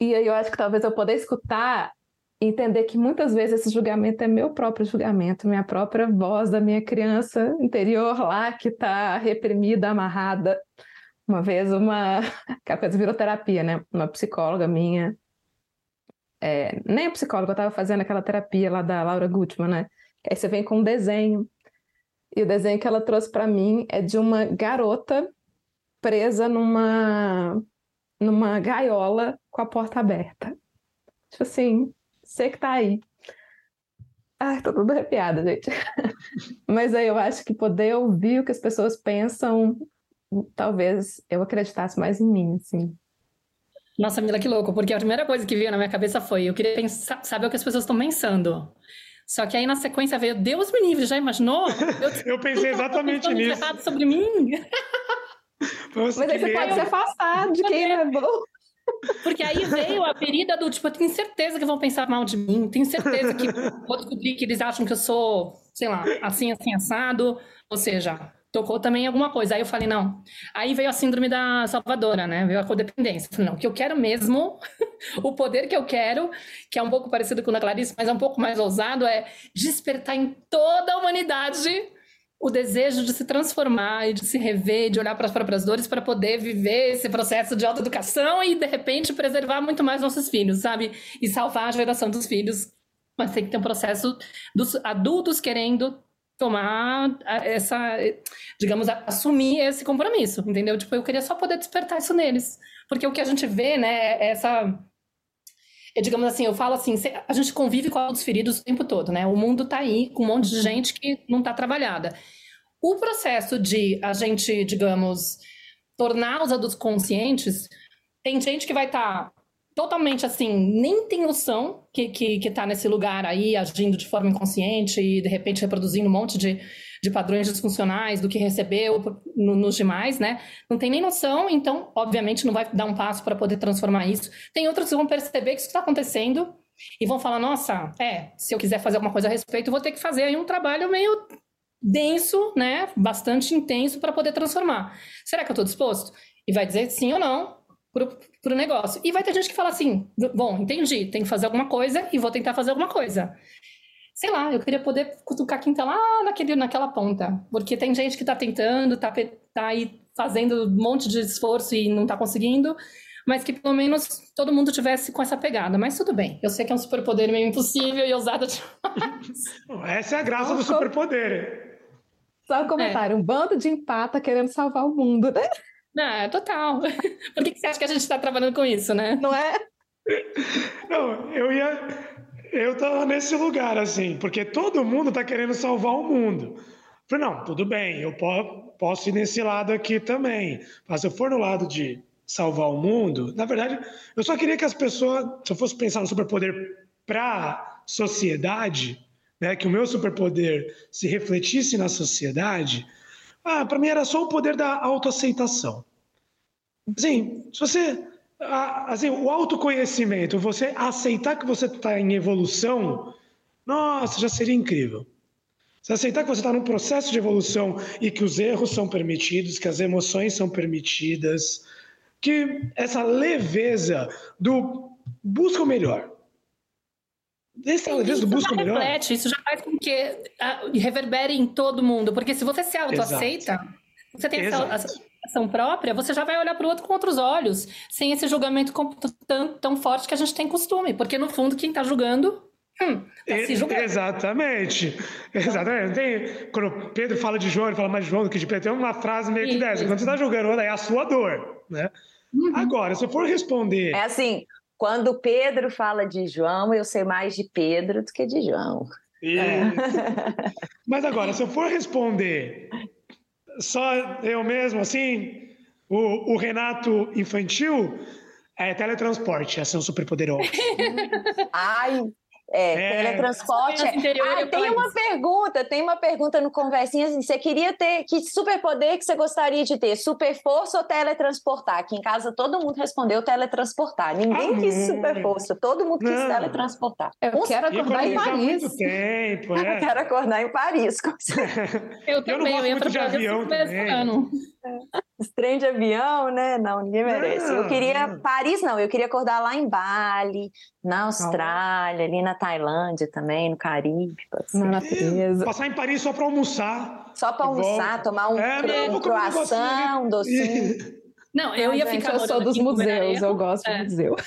E aí eu acho que talvez eu poder escutar entender que muitas vezes esse julgamento é meu próprio julgamento, minha própria voz da minha criança interior lá que está reprimida, amarrada. Uma vez uma. Aquela coisa virou terapia, né? Uma psicóloga minha. É, nem a psicóloga, eu estava fazendo aquela terapia lá da Laura Gutman, né? Aí você vem com um desenho. E o desenho que ela trouxe para mim é de uma garota presa numa numa gaiola com a porta aberta. Tipo assim, você que tá aí. Ai, tô toda arrepiada, gente. Mas aí eu acho que poder ouvir o que as pessoas pensam talvez eu acreditasse mais em mim, assim. Nossa, Mila, que louco, porque a primeira coisa que veio na minha cabeça foi: eu queria pensar, saber o que as pessoas estão pensando. Só que aí na sequência veio, Deus me livre, já imaginou? Eu, eu pensei exatamente nisso. errado sobre mim. Mas aí você pode se afastar de quem é bom. Porque aí veio a ferida do tipo, eu tenho certeza que vão pensar mal de mim, tenho certeza que vou descobrir que eles acham que eu sou, sei lá, assim, assim, assado. Ou seja, tocou também alguma coisa. Aí eu falei, não. Aí veio a síndrome da salvadora, né? Veio a codependência. Falei, não, o que eu quero mesmo, o poder que eu quero, que é um pouco parecido com o da Clarice, mas é um pouco mais ousado, é despertar em toda a humanidade o desejo de se transformar e de se rever, de olhar para as próprias dores para poder viver esse processo de autoeducação e, de repente, preservar muito mais nossos filhos, sabe? E salvar a geração dos filhos. Mas tem que ter um processo dos adultos querendo tomar essa, digamos, assumir esse compromisso, entendeu? Tipo, eu queria só poder despertar isso neles. Porque o que a gente vê, né, é essa é, digamos assim, eu falo assim, a gente convive com os feridos o tempo todo, né? O mundo tá aí com um monte de gente que não tá trabalhada. O processo de a gente, digamos, tornar os adultos conscientes, tem gente que vai estar tá totalmente assim, nem tem noção que, que, que tá nesse lugar aí, agindo de forma inconsciente e de repente reproduzindo um monte de, de padrões disfuncionais do que recebeu no, nos demais, né? Não tem nem noção, então, obviamente, não vai dar um passo para poder transformar isso. Tem outros que vão perceber que isso está acontecendo e vão falar: nossa, é, se eu quiser fazer alguma coisa a respeito, vou ter que fazer aí um trabalho meio denso, né? Bastante intenso para poder transformar. Será que eu estou disposto? E vai dizer sim ou não para o negócio. E vai ter gente que fala assim: bom, entendi, tem que fazer alguma coisa e vou tentar fazer alguma coisa. Sei lá, eu queria poder cutucar a quinta lá naquele, naquela ponta. Porque tem gente que está tentando, está tá aí fazendo um monte de esforço e não está conseguindo, mas que pelo menos todo mundo tivesse com essa pegada. Mas tudo bem, eu sei que é um superpoder meio impossível e ousado demais. Essa é a graça do superpoder. Só um comentário: é. um bando de empata querendo salvar o mundo, né? Não, é total. Por que, que você acha que a gente está trabalhando com isso, né? Não é? Não, eu ia. Eu tava nesse lugar, assim, porque todo mundo tá querendo salvar o mundo. falei, não, tudo bem, eu posso ir nesse lado aqui também. Mas se eu for no lado de salvar o mundo, na verdade, eu só queria que as pessoas, se eu fosse pensar no superpoder para sociedade, né, que o meu superpoder se refletisse na sociedade, ah, para mim era só o poder da autoaceitação. Assim, se você. Assim, o autoconhecimento, você aceitar que você está em evolução, nossa, já seria incrível. Você aceitar que você está num processo de evolução e que os erros são permitidos, que as emoções são permitidas, que essa leveza do busca o melhor. Essa leveza do busca o melhor. Reflete, isso já faz com que uh, reverbere em todo mundo, porque se você se autoaceita, você tem Exato. essa ação própria, você já vai olhar para o outro com outros olhos, sem esse julgamento tão, tão forte que a gente tem costume, porque no fundo quem está julgando Hum, tá Exatamente. Exatamente. Tem, quando Pedro fala de João, ele fala mais de João do que de Pedro. Tem uma frase meio que dessa. Quando você está julgando, é a sua dor. Né? Uhum. Agora, se eu for responder. É assim: quando Pedro fala de João, eu sei mais de Pedro do que de João. É. Mas agora, se eu for responder só eu mesmo, assim, o, o Renato infantil, é teletransporte, é um superpoderoso. Ai, é, é, teletransporte. É. Ah, tem uma pergunta, tem uma pergunta no Conversinhas. Assim, você queria ter que superpoder que você gostaria de ter? Super força ou teletransportar? Aqui em casa todo mundo respondeu teletransportar. Ninguém ah, quis super força, todo mundo quis não. teletransportar. Eu quero acordar em Paris. Tempo, é. Eu quero acordar em Paris. eu também, eu, não gosto eu ia muito de avião também. Trem de avião, né? Não, ninguém merece. Eu queria. Paris, não. Eu queria acordar lá em Bali, na Austrália, ali na Tailândia também, no Caribe. Na natureza. Passar em Paris só para almoçar. Só para almoçar, volta. tomar um, é, um croissant, um docinho. Não, eu ia ficar. Eu sou dos museus, eu gosto é. de museu.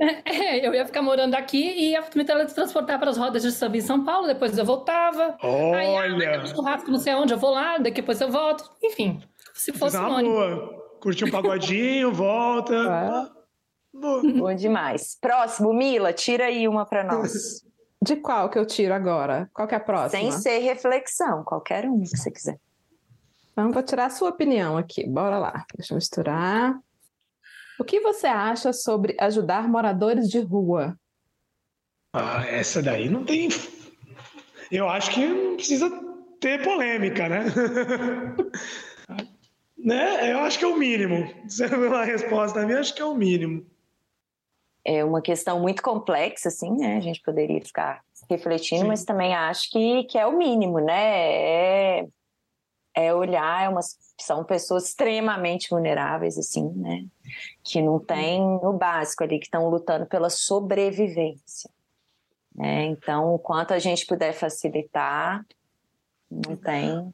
É, eu ia ficar morando aqui e ia me teletransportar para as rodas de samba em São Paulo, depois eu voltava. Olha! Aí, ah, churrasco, não sei aonde, eu vou lá, depois eu volto. Enfim, se fosse uma boa. Curtir um pagodinho, volta. É. Bom demais. Próximo, Mila, tira aí uma para nós. De qual que eu tiro agora? Qual que é a próxima? Sem ser reflexão, qualquer um que você quiser. Então, vou tirar a sua opinião aqui. Bora lá. Deixa eu misturar. O que você acha sobre ajudar moradores de rua? Ah, essa daí não tem. Eu acho que não precisa ter polêmica, né? né? Eu acho que é o mínimo. Se é uma resposta minha, acho que é o mínimo. É uma questão muito complexa, assim, né? A gente poderia ficar refletindo, Sim. mas também acho que, que é o mínimo, né? É, é olhar, é uma, são pessoas extremamente vulneráveis, assim, né? Que não tem o básico ali, que estão lutando pela sobrevivência. Né? Então, o quanto a gente puder facilitar, não tem.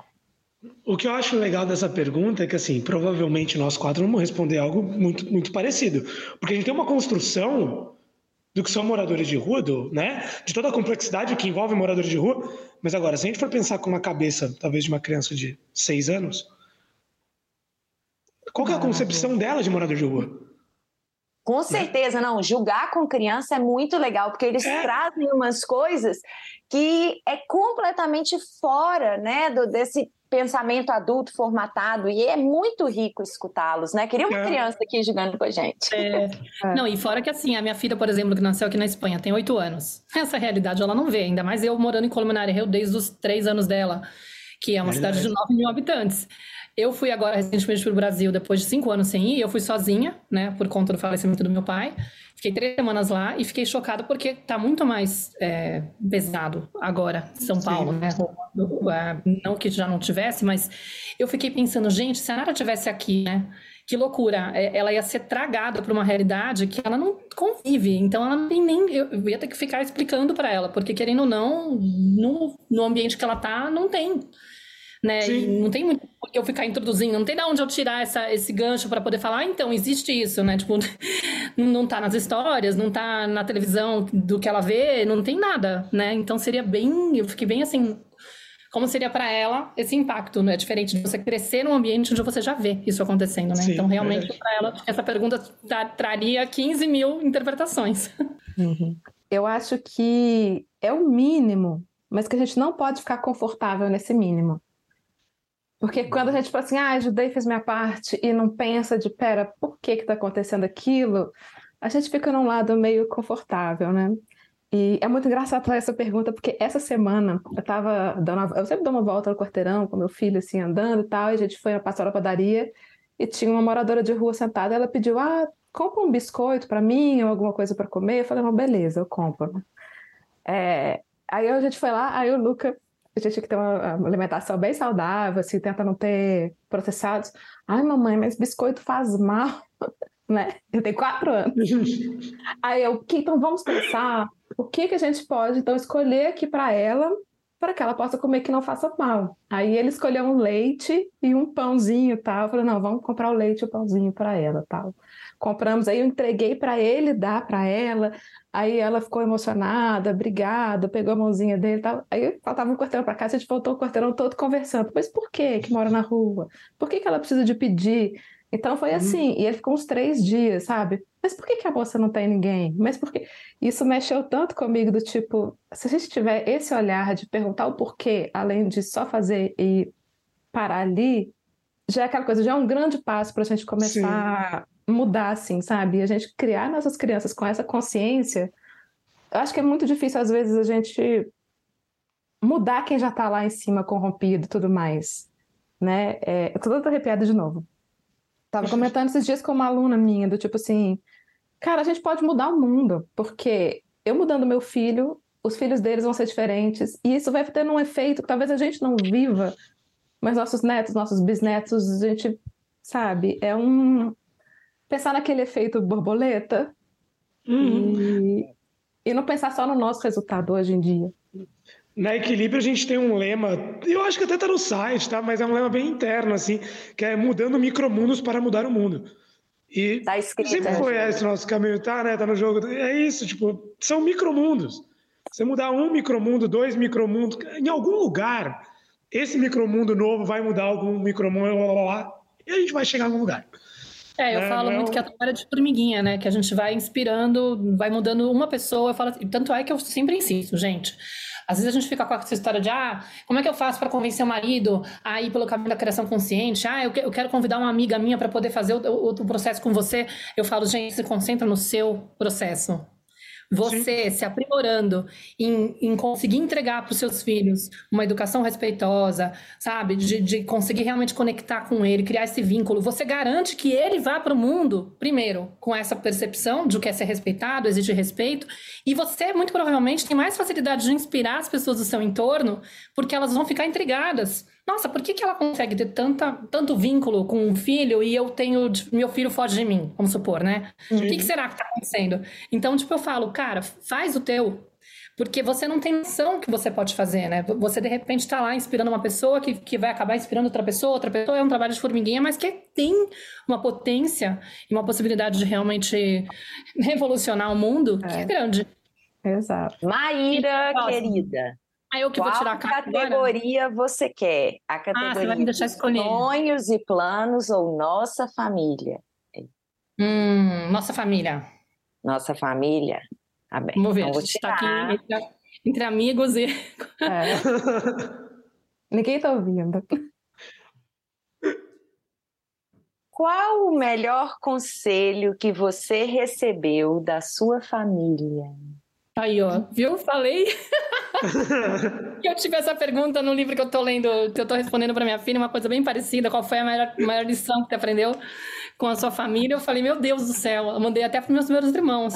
O que eu acho legal dessa pergunta é que, assim, provavelmente nós quatro vamos responder algo muito, muito parecido. Porque a gente tem uma construção do que são moradores de rua, do, né? De toda a complexidade que envolve moradores de rua. Mas agora, se a gente for pensar com uma cabeça, talvez, de uma criança de seis anos, qual é a concepção dela de morador de rua? Com certeza, não. Julgar com criança é muito legal, porque eles é. trazem umas coisas que é completamente fora né, do, desse pensamento adulto formatado e é muito rico escutá-los, né? Queria uma é. criança aqui jogando com a gente. É. é. Não, e fora que assim, a minha filha, por exemplo, que nasceu aqui na Espanha, tem oito anos. Essa realidade ela não vê, ainda mais eu morando em Colmenar Rio desde os três anos dela, que é uma cidade de 9 mil habitantes. Eu fui agora recentemente para o Brasil depois de cinco anos sem ir. Eu fui sozinha, né, por conta do falecimento do meu pai. Fiquei três semanas lá e fiquei chocada porque tá muito mais é, pesado agora, São Paulo, Sim. né? Não que já não tivesse, mas eu fiquei pensando, gente, se a Nara tivesse aqui, né? Que loucura! É, ela ia ser tragada por uma realidade que ela não convive. Então ela não tem nem. Eu ia ter que ficar explicando para ela, porque querendo ou não, no, no ambiente que ela tá, não tem né? Sim. E não tem muito por que eu ficar introduzindo, não tem de onde eu tirar essa, esse gancho para poder falar, ah, então, existe isso, né? Tipo, não tá nas histórias, não tá na televisão do que ela vê, não tem nada, né? Então seria bem, eu fiquei bem assim, como seria para ela esse impacto, né? Diferente de você crescer num ambiente onde você já vê isso acontecendo, né? Sim, então, realmente, para ela, essa pergunta traria 15 mil interpretações. Uhum. Eu acho que é o mínimo, mas que a gente não pode ficar confortável nesse mínimo. Porque quando a gente fala assim, ah, ajudei, fiz minha parte, e não pensa de, pera, por que que tá acontecendo aquilo? A gente fica num lado meio confortável, né? E é muito engraçado essa pergunta, porque essa semana eu tava dando, eu sempre dou uma volta no quarteirão com meu filho, assim, andando e tal, e a gente foi passar na padaria, e tinha uma moradora de rua sentada, ela pediu, ah, compra um biscoito para mim, ou alguma coisa para comer, eu falei, não, beleza, eu compro. É, aí a gente foi lá, aí o Luca a gente tinha que ter uma alimentação bem saudável, assim, tenta não ter processados. Ai, mamãe, mas biscoito faz mal, né? Eu tenho quatro anos. Aí eu, então vamos pensar o que, que a gente pode, então, escolher aqui para ela, para que ela possa comer que não faça mal. Aí ele escolheu um leite e um pãozinho, tal. Eu falei, não, vamos comprar o leite e o pãozinho para ela, tal. Compramos, aí eu entreguei para ele, dar para ela. Aí ela ficou emocionada, obrigada, pegou a mãozinha dele tal. Aí faltava um quarteirão para casa, a gente voltou o quarteirão todo conversando. Mas por que que mora na rua? Por que que ela precisa de pedir? Então foi uhum. assim, e ele ficou uns três dias, sabe? Mas por que, que a moça não tem ninguém? Mas por que? Isso mexeu tanto comigo, do tipo, se a gente tiver esse olhar de perguntar o porquê, além de só fazer e parar ali, já é aquela coisa, já é um grande passo para a gente começar mudar, assim, sabe? A gente criar nossas crianças com essa consciência. Eu acho que é muito difícil, às vezes, a gente mudar quem já está lá em cima, corrompido e tudo mais. Né? É, eu tô toda arrepiada de novo. Tava comentando esses dias com uma aluna minha, do tipo assim, cara, a gente pode mudar o mundo, porque eu mudando meu filho, os filhos deles vão ser diferentes, e isso vai ter um efeito que talvez a gente não viva, mas nossos netos, nossos bisnetos, a gente, sabe, é um, pensar naquele efeito borboleta uhum. e, e não pensar só no nosso resultado hoje em dia. Na Equilíbrio a gente tem um lema, eu acho que até tá no site, tá? Mas é um lema bem interno, assim, que é mudando micromundos para mudar o mundo. E tá escrito, sempre né, foi esse nosso caminho, tá, né? Tá no jogo. É isso, tipo, são micromundos. Você mudar um micromundo, dois micromundos, em algum lugar, esse micromundo novo vai mudar algum micromundo, lá, lá, lá, e a gente vai chegar em algum lugar. É, eu é, falo muito que é a trabalho de formiguinha, né? Que a gente vai inspirando, vai mudando uma pessoa. Eu falo, assim, tanto é que eu sempre insisto, gente. Às vezes a gente fica com essa história de, ah, como é que eu faço para convencer o marido a ir pelo caminho da criação consciente? Ah, eu, quero convidar uma amiga minha para poder fazer o, o, o, processo com você. Eu falo, gente, se concentra no seu processo. Você Sim. se aprimorando em, em conseguir entregar para os seus filhos uma educação respeitosa, sabe? De, de conseguir realmente conectar com ele, criar esse vínculo. Você garante que ele vá para o mundo, primeiro, com essa percepção de o que é ser respeitado, exige respeito. E você, muito provavelmente, tem mais facilidade de inspirar as pessoas do seu entorno, porque elas vão ficar intrigadas nossa, por que, que ela consegue ter tanta, tanto vínculo com um filho e eu tenho, meu filho foge de mim, vamos supor, né? O que, que será que tá acontecendo? Então, tipo, eu falo, cara, faz o teu, porque você não tem noção que você pode fazer, né? Você, de repente, está lá inspirando uma pessoa que, que vai acabar inspirando outra pessoa, outra pessoa é um trabalho de formiguinha, mas que tem uma potência e uma possibilidade de realmente revolucionar o mundo é. que é grande. Exato. Maíra, querida. Aí eu que Qual vou tirar a categoria agora? você quer? A categoria ah, você vai me deixar escolher. sonhos e planos ou nossa família? Hum, nossa família. Nossa família? Tá bem. Vamos ver, então, a gente está aqui entre, entre, amigos e... É. Ninguém está ouvindo. Qual o melhor conselho que você recebeu da sua família? Aí, ó, viu? Falei. eu tive essa pergunta no livro que eu tô lendo, que eu tô respondendo para minha filha, uma coisa bem parecida. Qual foi a maior, maior lição que você aprendeu com a sua família? Eu falei, meu Deus do céu. Eu mandei até para meus primeiros irmãos.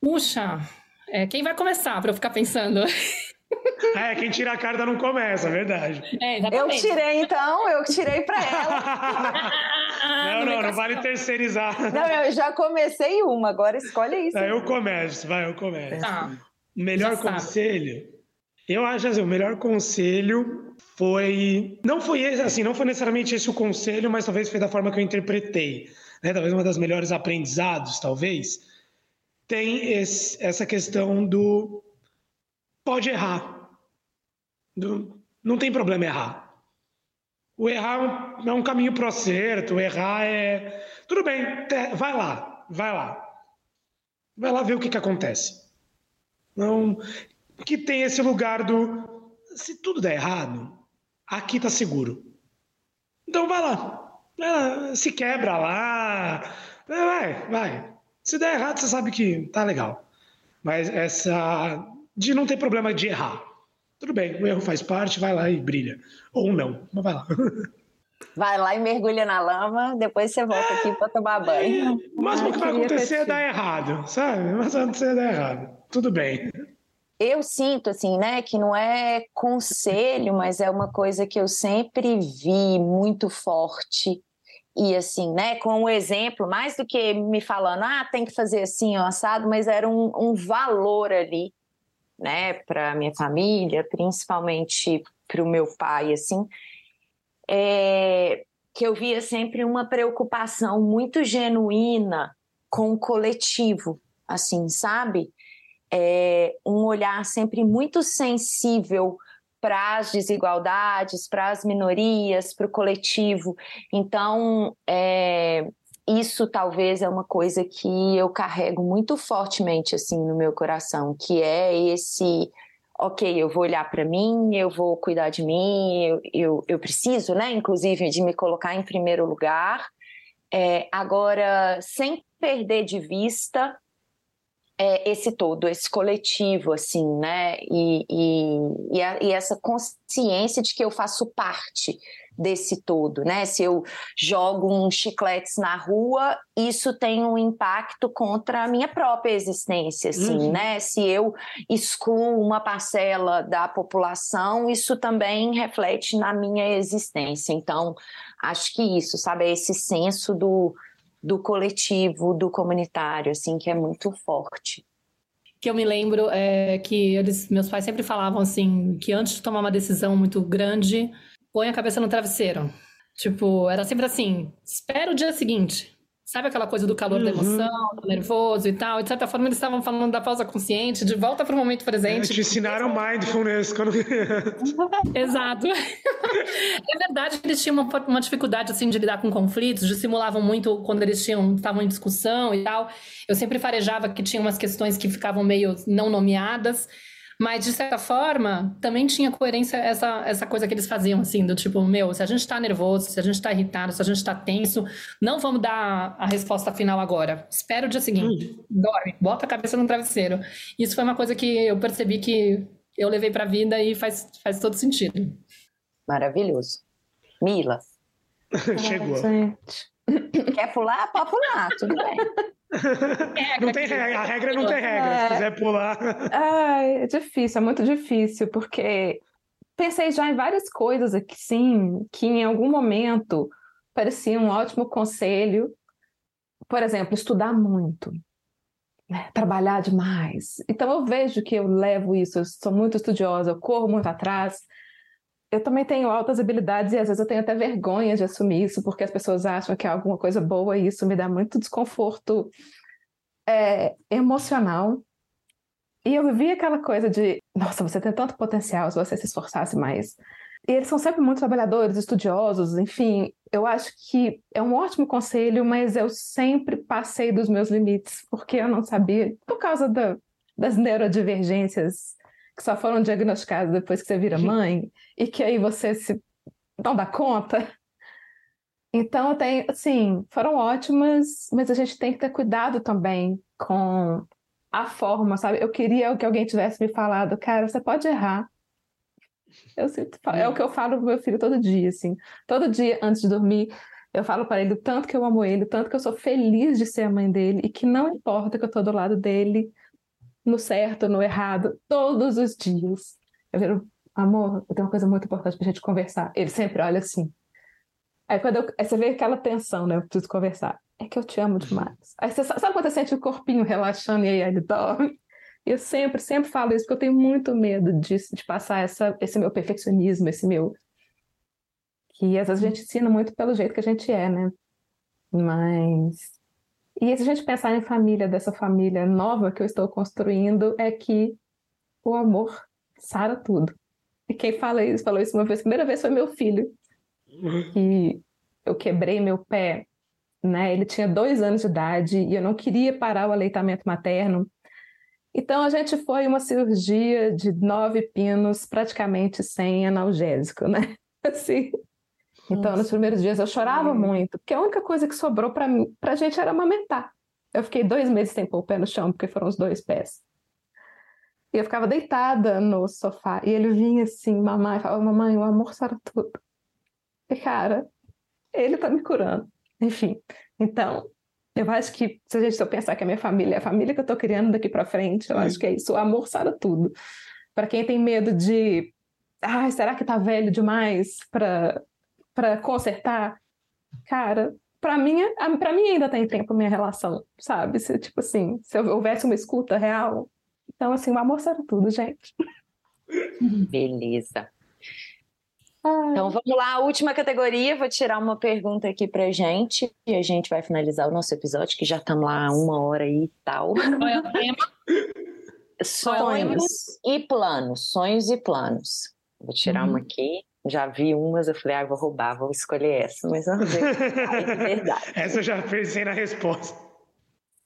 Puxa, é, quem vai começar para eu ficar pensando? É, quem tira a carta não começa, é verdade. É, eu tirei então, eu tirei para ela. não, não, não vale terceirizar. Não, eu já comecei uma, agora escolhe isso. É, eu começo, vai, eu começo. Tá. Melhor já conselho? Sabe. Eu acho assim, o melhor conselho foi. Não foi esse, assim, não foi necessariamente esse o conselho, mas talvez foi da forma que eu interpretei. Né? Talvez uma das melhores aprendizados, talvez tem esse, essa questão do pode errar. Não tem problema errar. O errar é um é caminho pro acerto, o errar é. Tudo bem, vai lá, vai lá. Vai lá ver o que, que acontece. Não, que tem esse lugar do. Se tudo der errado, aqui tá seguro. Então vai lá. Vai lá se quebra lá. Vai, vai. Se der errado, você sabe que tá legal. Mas essa de não ter problema de errar. Tudo bem, o erro faz parte, vai lá e brilha. Ou não, mas vai lá. Vai lá e mergulha na lama, depois você volta aqui para tomar banho. Mas o que vai acontecer é dar errado, sabe? Mas vai acontecer é dar errado. Tudo bem. Eu sinto, assim, né, que não é conselho, mas é uma coisa que eu sempre vi muito forte e assim, né, com o exemplo, mais do que me falando, ah, tem que fazer assim, ó, assado, mas era um, um valor ali, né, para minha família, principalmente para o meu pai, assim, é, que eu via sempre uma preocupação muito genuína com o coletivo, assim, sabe? É, um olhar sempre muito sensível para as desigualdades, para as minorias, para o coletivo. Então, é, isso talvez é uma coisa que eu carrego muito fortemente assim no meu coração, que é esse ok, eu vou olhar para mim, eu vou cuidar de mim, eu, eu, eu, preciso, né, inclusive, de me colocar em primeiro lugar. É, agora, sem perder de vista é, esse todo, esse coletivo, assim, né? E, e, e, a, e, essa consciência de que eu faço parte desse todo, né? Se eu jogo uns chicletes na rua, isso tem um impacto contra a minha própria existência, assim, uhum. né? Se eu excluo uma parcela da população, isso também reflete na minha existência. Então, acho que isso, sabe? É esse senso do do coletivo, do comunitário, assim, que é muito forte. Que eu me lembro é que eles, meus pais sempre falavam assim, que antes de tomar uma decisão muito grande, põe a cabeça no travesseiro. Tipo, era sempre assim, espera o dia seguinte. Sabe aquela coisa do calor uhum. da emoção, do nervoso e tal? E de certa forma eles estavam falando da pausa consciente, de volta para o momento presente. É, te ensinaram mindfulness quando Exato. é verdade que eles tinham uma, uma, dificuldade assim de lidar com conflitos, dissimulavam muito quando eles tinham estavam em discussão e tal. Eu sempre farejava que tinha umas questões que ficavam meio não nomeadas. Mas, de certa forma, também tinha coerência essa, essa coisa que eles faziam, assim, do tipo, meu, se a gente tá nervoso, se a gente tá irritado, se a gente tá tenso, não vamos dar a resposta final agora. Espera o dia seguinte. Hum. Dorme, bota a cabeça no travesseiro. Isso foi uma coisa que eu percebi que eu levei pra vida e faz, faz todo sentido. Maravilhoso. Mila. Chegou. Quer pular? Pode pular, tudo bem. não tem regra, a regra não tem regra. É... Se quiser pular. Ai, é difícil, é muito difícil, porque pensei já em várias coisas aqui, sim, que em algum momento parecia um ótimo conselho. Por exemplo, estudar muito, né? trabalhar demais. Então eu vejo que eu levo isso, eu sou muito estudiosa, eu corro muito atrás. Eu também tenho altas habilidades e às vezes eu tenho até vergonha de assumir isso, porque as pessoas acham que é alguma coisa boa e isso me dá muito desconforto é, emocional. E eu vi aquela coisa de, nossa, você tem tanto potencial se você se esforçasse mais. E eles são sempre muito trabalhadores, estudiosos, enfim. Eu acho que é um ótimo conselho, mas eu sempre passei dos meus limites, porque eu não sabia, por causa da, das neurodivergências que só foram diagnosticadas depois que você vira uhum. mãe, e que aí você se não dá conta. Então, tem, assim, foram ótimas, mas a gente tem que ter cuidado também com a forma, sabe? Eu queria que alguém tivesse me falado, cara, você pode errar. Eu sinto, é o que eu falo pro meu filho todo dia, assim. Todo dia, antes de dormir, eu falo para ele o tanto que eu amo ele, o tanto que eu sou feliz de ser a mãe dele e que não importa que eu tô do lado dele, no certo, no errado, todos os dias. Eu viro, amor, eu tenho uma coisa muito importante pra gente conversar. Ele sempre olha assim. Aí quando eu, aí você vê aquela tensão, né? Eu preciso conversar é que eu te amo demais. Aí você sabe quando você sente o corpinho relaxando e aí ele dorme? Eu sempre, sempre falo isso, porque eu tenho muito medo disso, de passar essa, esse meu perfeccionismo, esse meu. Que às vezes a gente ensina muito pelo jeito que a gente é, né? Mas. E se a gente pensar em família, dessa família nova que eu estou construindo, é que o amor sara tudo. E quem fala isso, falou isso uma vez, a primeira vez foi meu filho. E eu quebrei meu pé né? Ele tinha dois anos de idade e eu não queria parar o aleitamento materno. Então a gente foi uma cirurgia de nove pinos, praticamente sem analgésico, né? Assim. Então, nos primeiros dias eu chorava muito, porque a única coisa que sobrou para mim, pra gente era amamentar. Eu fiquei dois meses sem pôr o pé no chão, porque foram os dois pés. E eu ficava deitada no sofá, e ele vinha assim, mamãe, falava, mamãe, o amor sara tudo. E, cara, ele tá me curando. Enfim, então, eu acho que se a gente for pensar que a minha família é a família que eu estou criando daqui para frente, eu acho que é isso. O amor sara tudo. Para quem tem medo de, ah, será que tá velho demais para para consertar? Cara, para mim, para mim ainda tem tempo a minha relação, sabe? Se tipo assim, se houvesse uma escuta real, então assim, o amor sara tudo, gente. Beleza. Então vamos lá, a última categoria. Vou tirar uma pergunta aqui pra gente e a gente vai finalizar o nosso episódio, que já estamos lá uma hora e tal. Qual é o tema? Sonhos e planos. Sonhos e planos. Vou tirar uhum. uma aqui. Já vi umas, eu falei, ah, vou roubar, vou escolher essa, mas vamos ver é verdade. essa eu já pensei na resposta.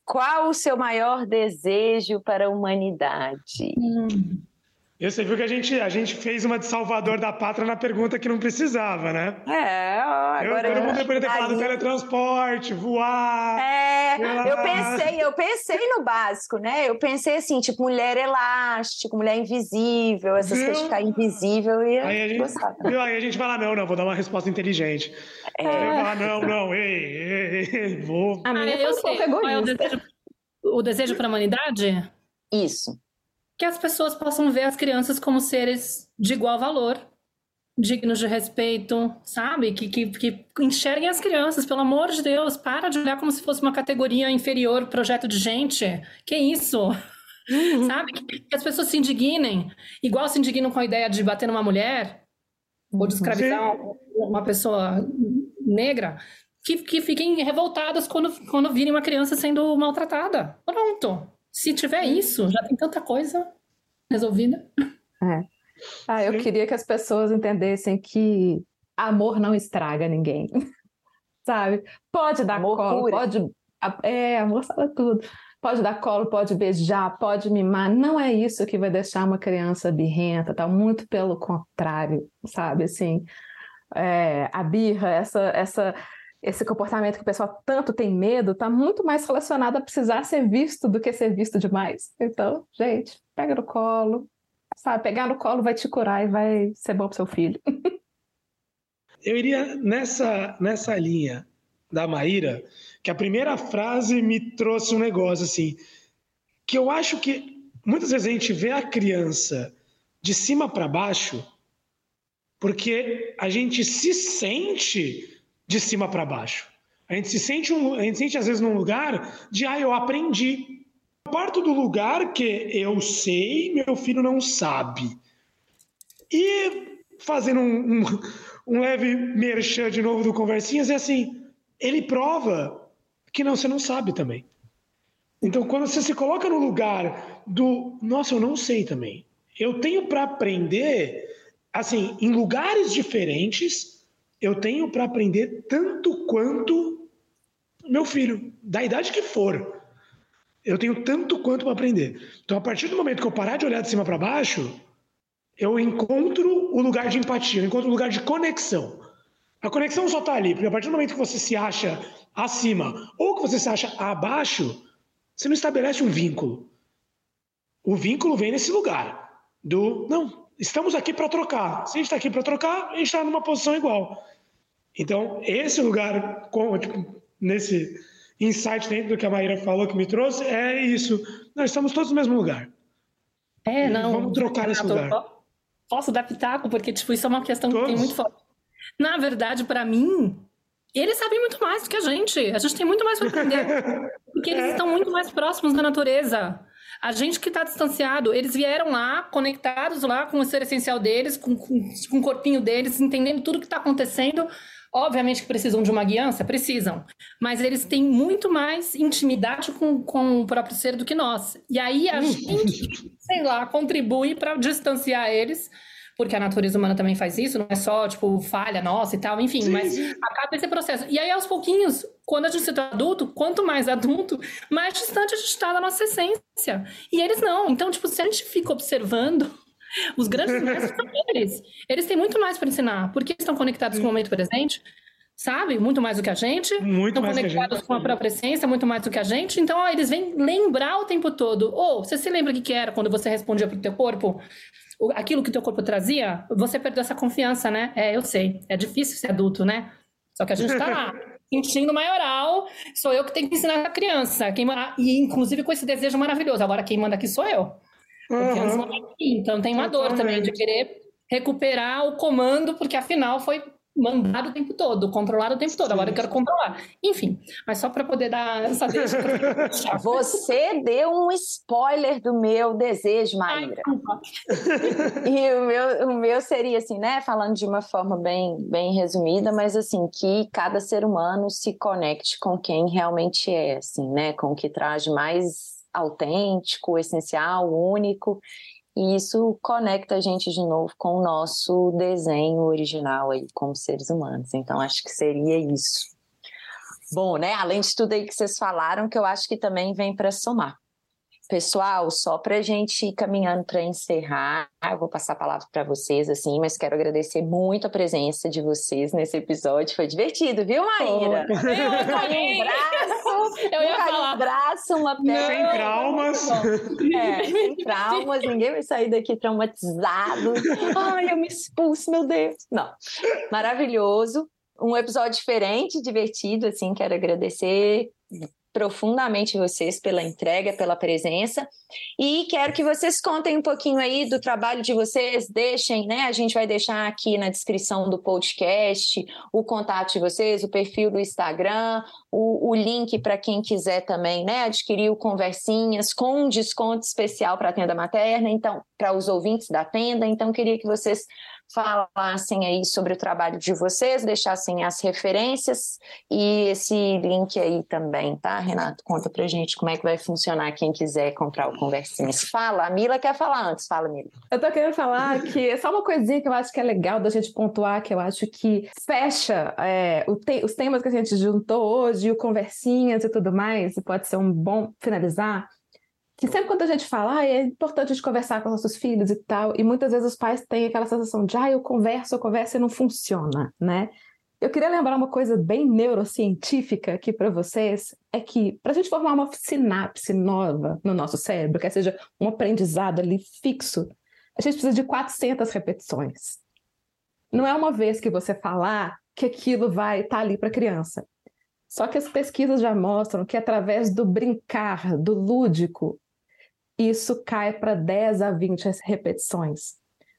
Qual o seu maior desejo para a humanidade? Hum. E você viu que a gente, a gente fez uma de Salvador da Pátria na pergunta que não precisava, né? É, agora. Eu, todo mundo deveria ter falado teletransporte, voar. É, voar. eu pensei, eu pensei no básico, né? Eu pensei assim, tipo, mulher elástico, mulher invisível, essas viu? coisas de ficar invisível e aí a gente, viu? Aí a gente fala, não, não, vou dar uma resposta inteligente. É. Aí fala, não, não, ei, ei, ei, vou. A minha ah, eu sei. Qual é o desejo, o desejo para a humanidade? Isso que as pessoas possam ver as crianças como seres de igual valor, dignos de respeito, sabe? Que, que, que enxerguem as crianças, pelo amor de Deus, para de olhar como se fosse uma categoria inferior, projeto de gente. Que isso? Uhum. Sabe? Que, que, as pessoas se indignem, igual se indignam com a ideia de bater numa mulher ou de escravizar uma pessoa negra, que, que fiquem revoltadas quando, quando virem uma criança sendo maltratada. Pronto. Se tiver isso, já tem tanta coisa resolvida. É. Ah, eu queria que as pessoas entendessem que amor não estraga ninguém. Sabe? Pode dar amor colo, pura. pode. É, amor sabe tudo. Pode dar colo, pode beijar, pode mimar. Não é isso que vai deixar uma criança birrenta, tá? Muito pelo contrário, sabe? Assim, é, a birra, essa, essa esse comportamento que o pessoal tanto tem medo está muito mais relacionado a precisar ser visto do que ser visto demais. Então, gente, pega no colo, sabe? Pegar no colo vai te curar e vai ser bom para seu filho. Eu iria nessa, nessa linha da Maíra, que a primeira frase me trouxe um negócio assim, que eu acho que muitas vezes a gente vê a criança de cima para baixo porque a gente se sente de cima para baixo. A gente se sente, um, a gente sente às vezes num lugar de, ah, eu aprendi. Parto do lugar que eu sei, meu filho não sabe. E fazendo um, um, um leve merchan de novo do Conversinhas, é assim, ele prova que não, você não sabe também. Então, quando você se coloca no lugar do, nossa, eu não sei também. Eu tenho para aprender, assim, em lugares diferentes, eu tenho para aprender tanto quanto meu filho, da idade que for. Eu tenho tanto quanto para aprender. Então, a partir do momento que eu parar de olhar de cima para baixo, eu encontro o lugar de empatia, eu encontro o lugar de conexão. A conexão só está ali, porque a partir do momento que você se acha acima ou que você se acha abaixo, você não estabelece um vínculo. O vínculo vem nesse lugar do não, estamos aqui para trocar. Se a gente está aqui para trocar, a gente está numa posição igual. Então, esse lugar, tipo, nesse insight dentro do que a Maíra falou que me trouxe, é isso. Nós estamos todos no mesmo lugar. É, não. Vamos trocar esse lugar. Posso dar pitaco, porque tipo, isso é uma questão todos. que tem muito forte. Na verdade, para mim, eles sabem muito mais do que a gente. A gente tem muito mais para aprender. porque eles é. estão muito mais próximos da natureza. A gente que está distanciado, eles vieram lá, conectados lá com o ser essencial deles, com, com, com o corpinho deles, entendendo tudo que está acontecendo. Obviamente que precisam de uma guiança, precisam. Mas eles têm muito mais intimidade com, com o próprio ser do que nós. E aí a gente, sei lá, contribui para distanciar eles porque a natureza humana também faz isso, não é só, tipo, falha nossa e tal, enfim, sim, mas acaba esse processo. E aí, aos pouquinhos, quando a gente se torna adulto, quanto mais adulto, mais distante a gente está da nossa essência. E eles não. Então, tipo, se a gente fica observando os grandes mestres são eles. Eles têm muito mais para ensinar, porque eles estão conectados com o momento presente, sabe? Muito mais do que a gente. Muito estão mais conectados com a própria essência, muito mais do que a gente. Então, ó, eles vêm lembrar o tempo todo. Ou, oh, você se lembra o que, que era quando você respondia pro teu corpo? Aquilo que teu corpo trazia, você perdeu essa confiança, né? É, eu sei. É difícil ser adulto, né? Só que a gente tá lá, sentindo maioral, sou eu que tenho que ensinar a criança. Quem, e inclusive com esse desejo maravilhoso. Agora quem manda aqui sou eu. Uhum. Então tem uma dor também de querer recuperar o comando, porque afinal foi mandado o tempo todo, controlado o tempo todo. Agora eu quero controlar. Enfim, mas só para poder dar essa deixa. Você deu um spoiler do meu desejo, Maíra. e o meu, o meu seria assim, né? Falando de uma forma bem, bem resumida, mas assim, que cada ser humano se conecte com quem realmente é, assim, né? Com o que traz mais autêntico, essencial, único e isso conecta a gente de novo com o nosso desenho original aí, como seres humanos. Então, acho que seria isso. Bom, né? Além de tudo aí que vocês falaram, que eu acho que também vem para somar. Pessoal, só para a gente ir caminhando para encerrar, eu vou passar a palavra para vocês, assim, mas quero agradecer muito a presença de vocês nesse episódio. Foi divertido, viu, Maíra? Oh. Eu, um braço, eu ia falar. Um braço, uma perna. Sem traumas. É, sem traumas, ninguém vai sair daqui traumatizado. Ai, eu me expulso, meu Deus. Não, maravilhoso. Um episódio diferente, divertido, assim, quero agradecer profundamente vocês pela entrega, pela presença. E quero que vocês contem um pouquinho aí do trabalho de vocês, deixem, né? A gente vai deixar aqui na descrição do podcast o contato de vocês, o perfil do Instagram, o, o link para quem quiser também, né? Adquirir o Conversinhas com um desconto especial para a tenda materna, então, para os ouvintes da tenda. Então, queria que vocês falassem aí sobre o trabalho de vocês, deixassem as referências e esse link aí também, tá, Renato? Conta pra gente como é que vai funcionar quem quiser comprar o Conversinhas. Fala, a Mila quer falar antes, fala, Mila. Eu tô querendo falar que é só uma coisinha que eu acho que é legal da gente pontuar, que eu acho que fecha é, te os temas que a gente juntou hoje, o Conversinhas e tudo mais, e pode ser um bom finalizar que sempre quando a gente fala, ah, é importante a gente conversar com nossos filhos e tal, e muitas vezes os pais têm aquela sensação de, ah, eu converso, eu converso e não funciona, né? Eu queria lembrar uma coisa bem neurocientífica aqui para vocês, é que para a gente formar uma sinapse nova no nosso cérebro, que seja um aprendizado ali fixo, a gente precisa de 400 repetições. Não é uma vez que você falar que aquilo vai estar tá ali para a criança. Só que as pesquisas já mostram que através do brincar, do lúdico, isso cai para 10 a 20 repetições.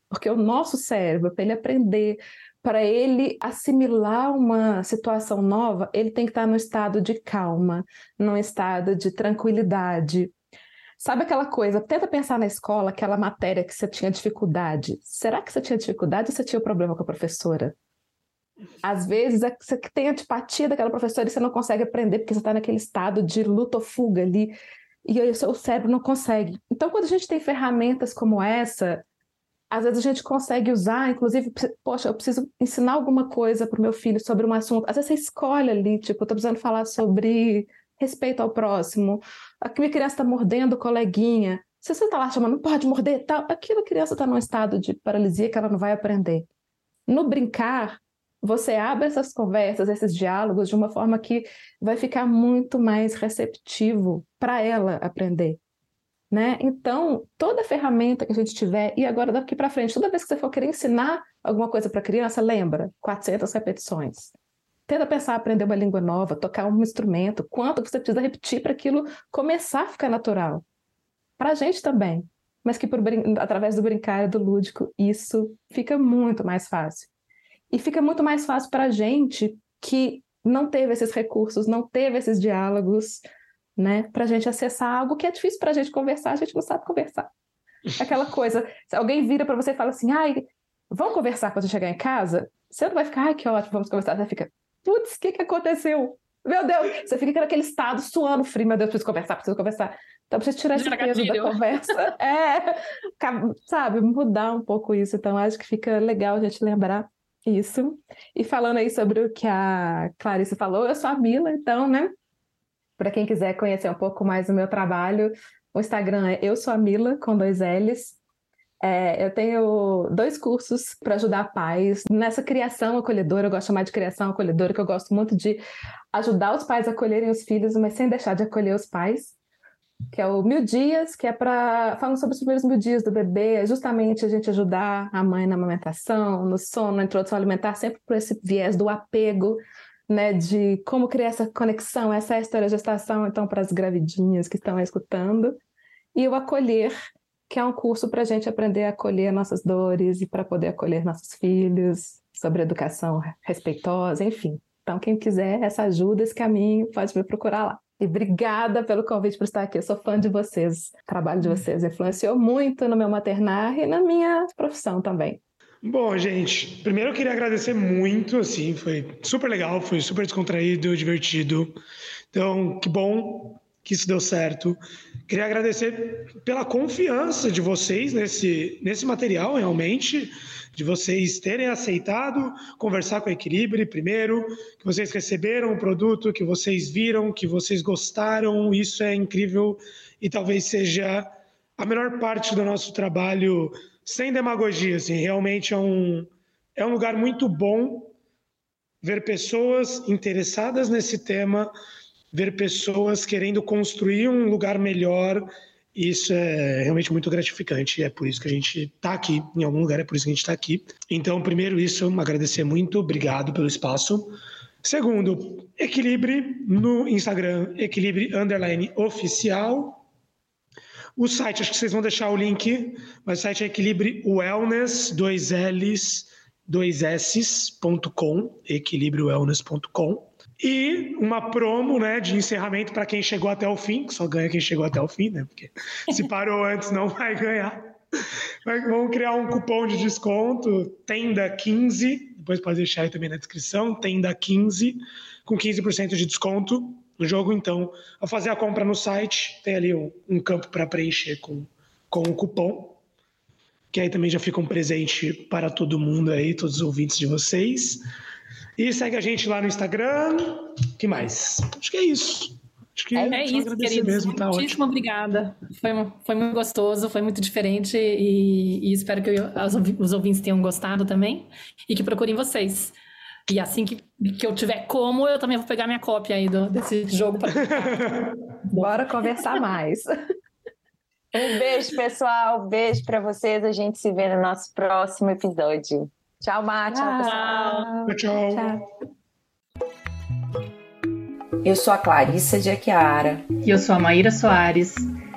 Porque o nosso cérebro, para ele aprender, para ele assimilar uma situação nova, ele tem que estar no estado de calma, num estado de tranquilidade. Sabe aquela coisa? Tenta pensar na escola, aquela matéria que você tinha dificuldade. Será que você tinha dificuldade ou você tinha problema com a professora? Às vezes é você tem antipatia daquela professora e você não consegue aprender porque você está naquele estado de luta ou fuga ali e o seu cérebro não consegue. Então, quando a gente tem ferramentas como essa, às vezes a gente consegue usar, inclusive, poxa, eu preciso ensinar alguma coisa para o meu filho sobre um assunto. Às vezes você escolhe ali, tipo, eu estou precisando falar sobre respeito ao próximo. A minha criança está mordendo o coleguinha. Se você está lá chamando, não pode morder, tal, aquilo a criança está num estado de paralisia que ela não vai aprender. No brincar, você abre essas conversas, esses diálogos de uma forma que vai ficar muito mais receptivo para ela aprender. Né? Então, toda ferramenta que a gente tiver, e agora daqui para frente, toda vez que você for querer ensinar alguma coisa para criança, lembra, 400 repetições. Tenta pensar aprender uma língua nova, tocar um instrumento, quanto você precisa repetir para aquilo começar a ficar natural. Para a gente também, mas que por, através do brincar e do lúdico, isso fica muito mais fácil. E fica muito mais fácil para a gente que não teve esses recursos, não teve esses diálogos, né? Para a gente acessar algo que é difícil para a gente conversar, a gente não sabe conversar. Aquela coisa, se alguém vira para você e fala assim, ai, vamos conversar quando chegar em casa? Você não vai ficar, ai, que ótimo, vamos conversar. Você fica, putz, o que, que aconteceu? Meu Deus, você fica naquele estado suando frio, meu Deus, preciso conversar, preciso conversar. Então, precisa tirar esse peso da conversa. É, sabe, mudar um pouco isso. Então, acho que fica legal a gente lembrar isso. E falando aí sobre o que a Clarice falou, eu sou a Mila, então, né? Para quem quiser conhecer um pouco mais do meu trabalho, o Instagram é Eu Sou a Mila, com dois L's. É, eu tenho dois cursos para ajudar pais nessa criação acolhedora, eu gosto de chamar de criação acolhedora, que eu gosto muito de ajudar os pais a acolherem os filhos, mas sem deixar de acolher os pais que é o Mil Dias, que é para falando sobre os primeiros mil dias do bebê, é justamente a gente ajudar a mãe na amamentação, no sono, na introdução alimentar, sempre por esse viés do apego, né, de como criar essa conexão, essa história gestação, então, para as gravidinhas que estão escutando, e o Acolher, que é um curso para a gente aprender a acolher nossas dores e para poder acolher nossos filhos, sobre educação respeitosa, enfim. Então, quem quiser essa ajuda, esse caminho, pode me procurar lá. E obrigada pelo convite por estar aqui. Eu sou fã de vocês. O trabalho de vocês influenciou muito no meu maternar e na minha profissão também. Bom, gente, primeiro eu queria agradecer muito, assim, foi super legal, foi super descontraído, divertido. Então, que bom que isso deu certo. Queria agradecer pela confiança de vocês nesse, nesse material, realmente de vocês terem aceitado conversar com a Equilibre primeiro, que vocês receberam o produto, que vocês viram, que vocês gostaram, isso é incrível e talvez seja a melhor parte do nosso trabalho, sem demagogia, assim, realmente é um, é um lugar muito bom ver pessoas interessadas nesse tema, ver pessoas querendo construir um lugar melhor isso é realmente muito gratificante. É por isso que a gente está aqui, em algum lugar, é por isso que a gente está aqui. Então, primeiro, isso, agradecer muito, obrigado pelo espaço. Segundo, equilibre no Instagram, equilibre underline oficial. O site, acho que vocês vão deixar o link, mas o site é equilibre wellness, dois L's, dois S's.com, equilibrewellness.com. E uma promo né, de encerramento para quem chegou até o fim, que só ganha quem chegou até o fim, né? Porque se parou antes não vai ganhar. Mas vamos criar um cupom de desconto, Tenda15, depois pode deixar aí também na descrição, Tenda15, com 15% de desconto no jogo. Então, ao fazer a compra no site, tem ali um, um campo para preencher com, com o cupom, que aí também já fica um presente para todo mundo aí, todos os ouvintes de vocês. E segue a gente lá no Instagram. que mais? Acho que é isso. Acho que é, é isso, querido. Mesmo, tá Muitíssimo ótimo. obrigada. Foi, foi muito gostoso, foi muito diferente e, e espero que eu, os ouvintes tenham gostado também e que procurem vocês. E assim que, que eu tiver como, eu também vou pegar minha cópia aí do, desse jogo para Bora conversar mais. Um beijo, pessoal. Beijo para vocês. A gente se vê no nosso próximo episódio. Tchau, Má. Tchau, pessoal. Tchau. tchau. Eu sou a Clarissa de Aquiara. E eu sou a Maíra Soares.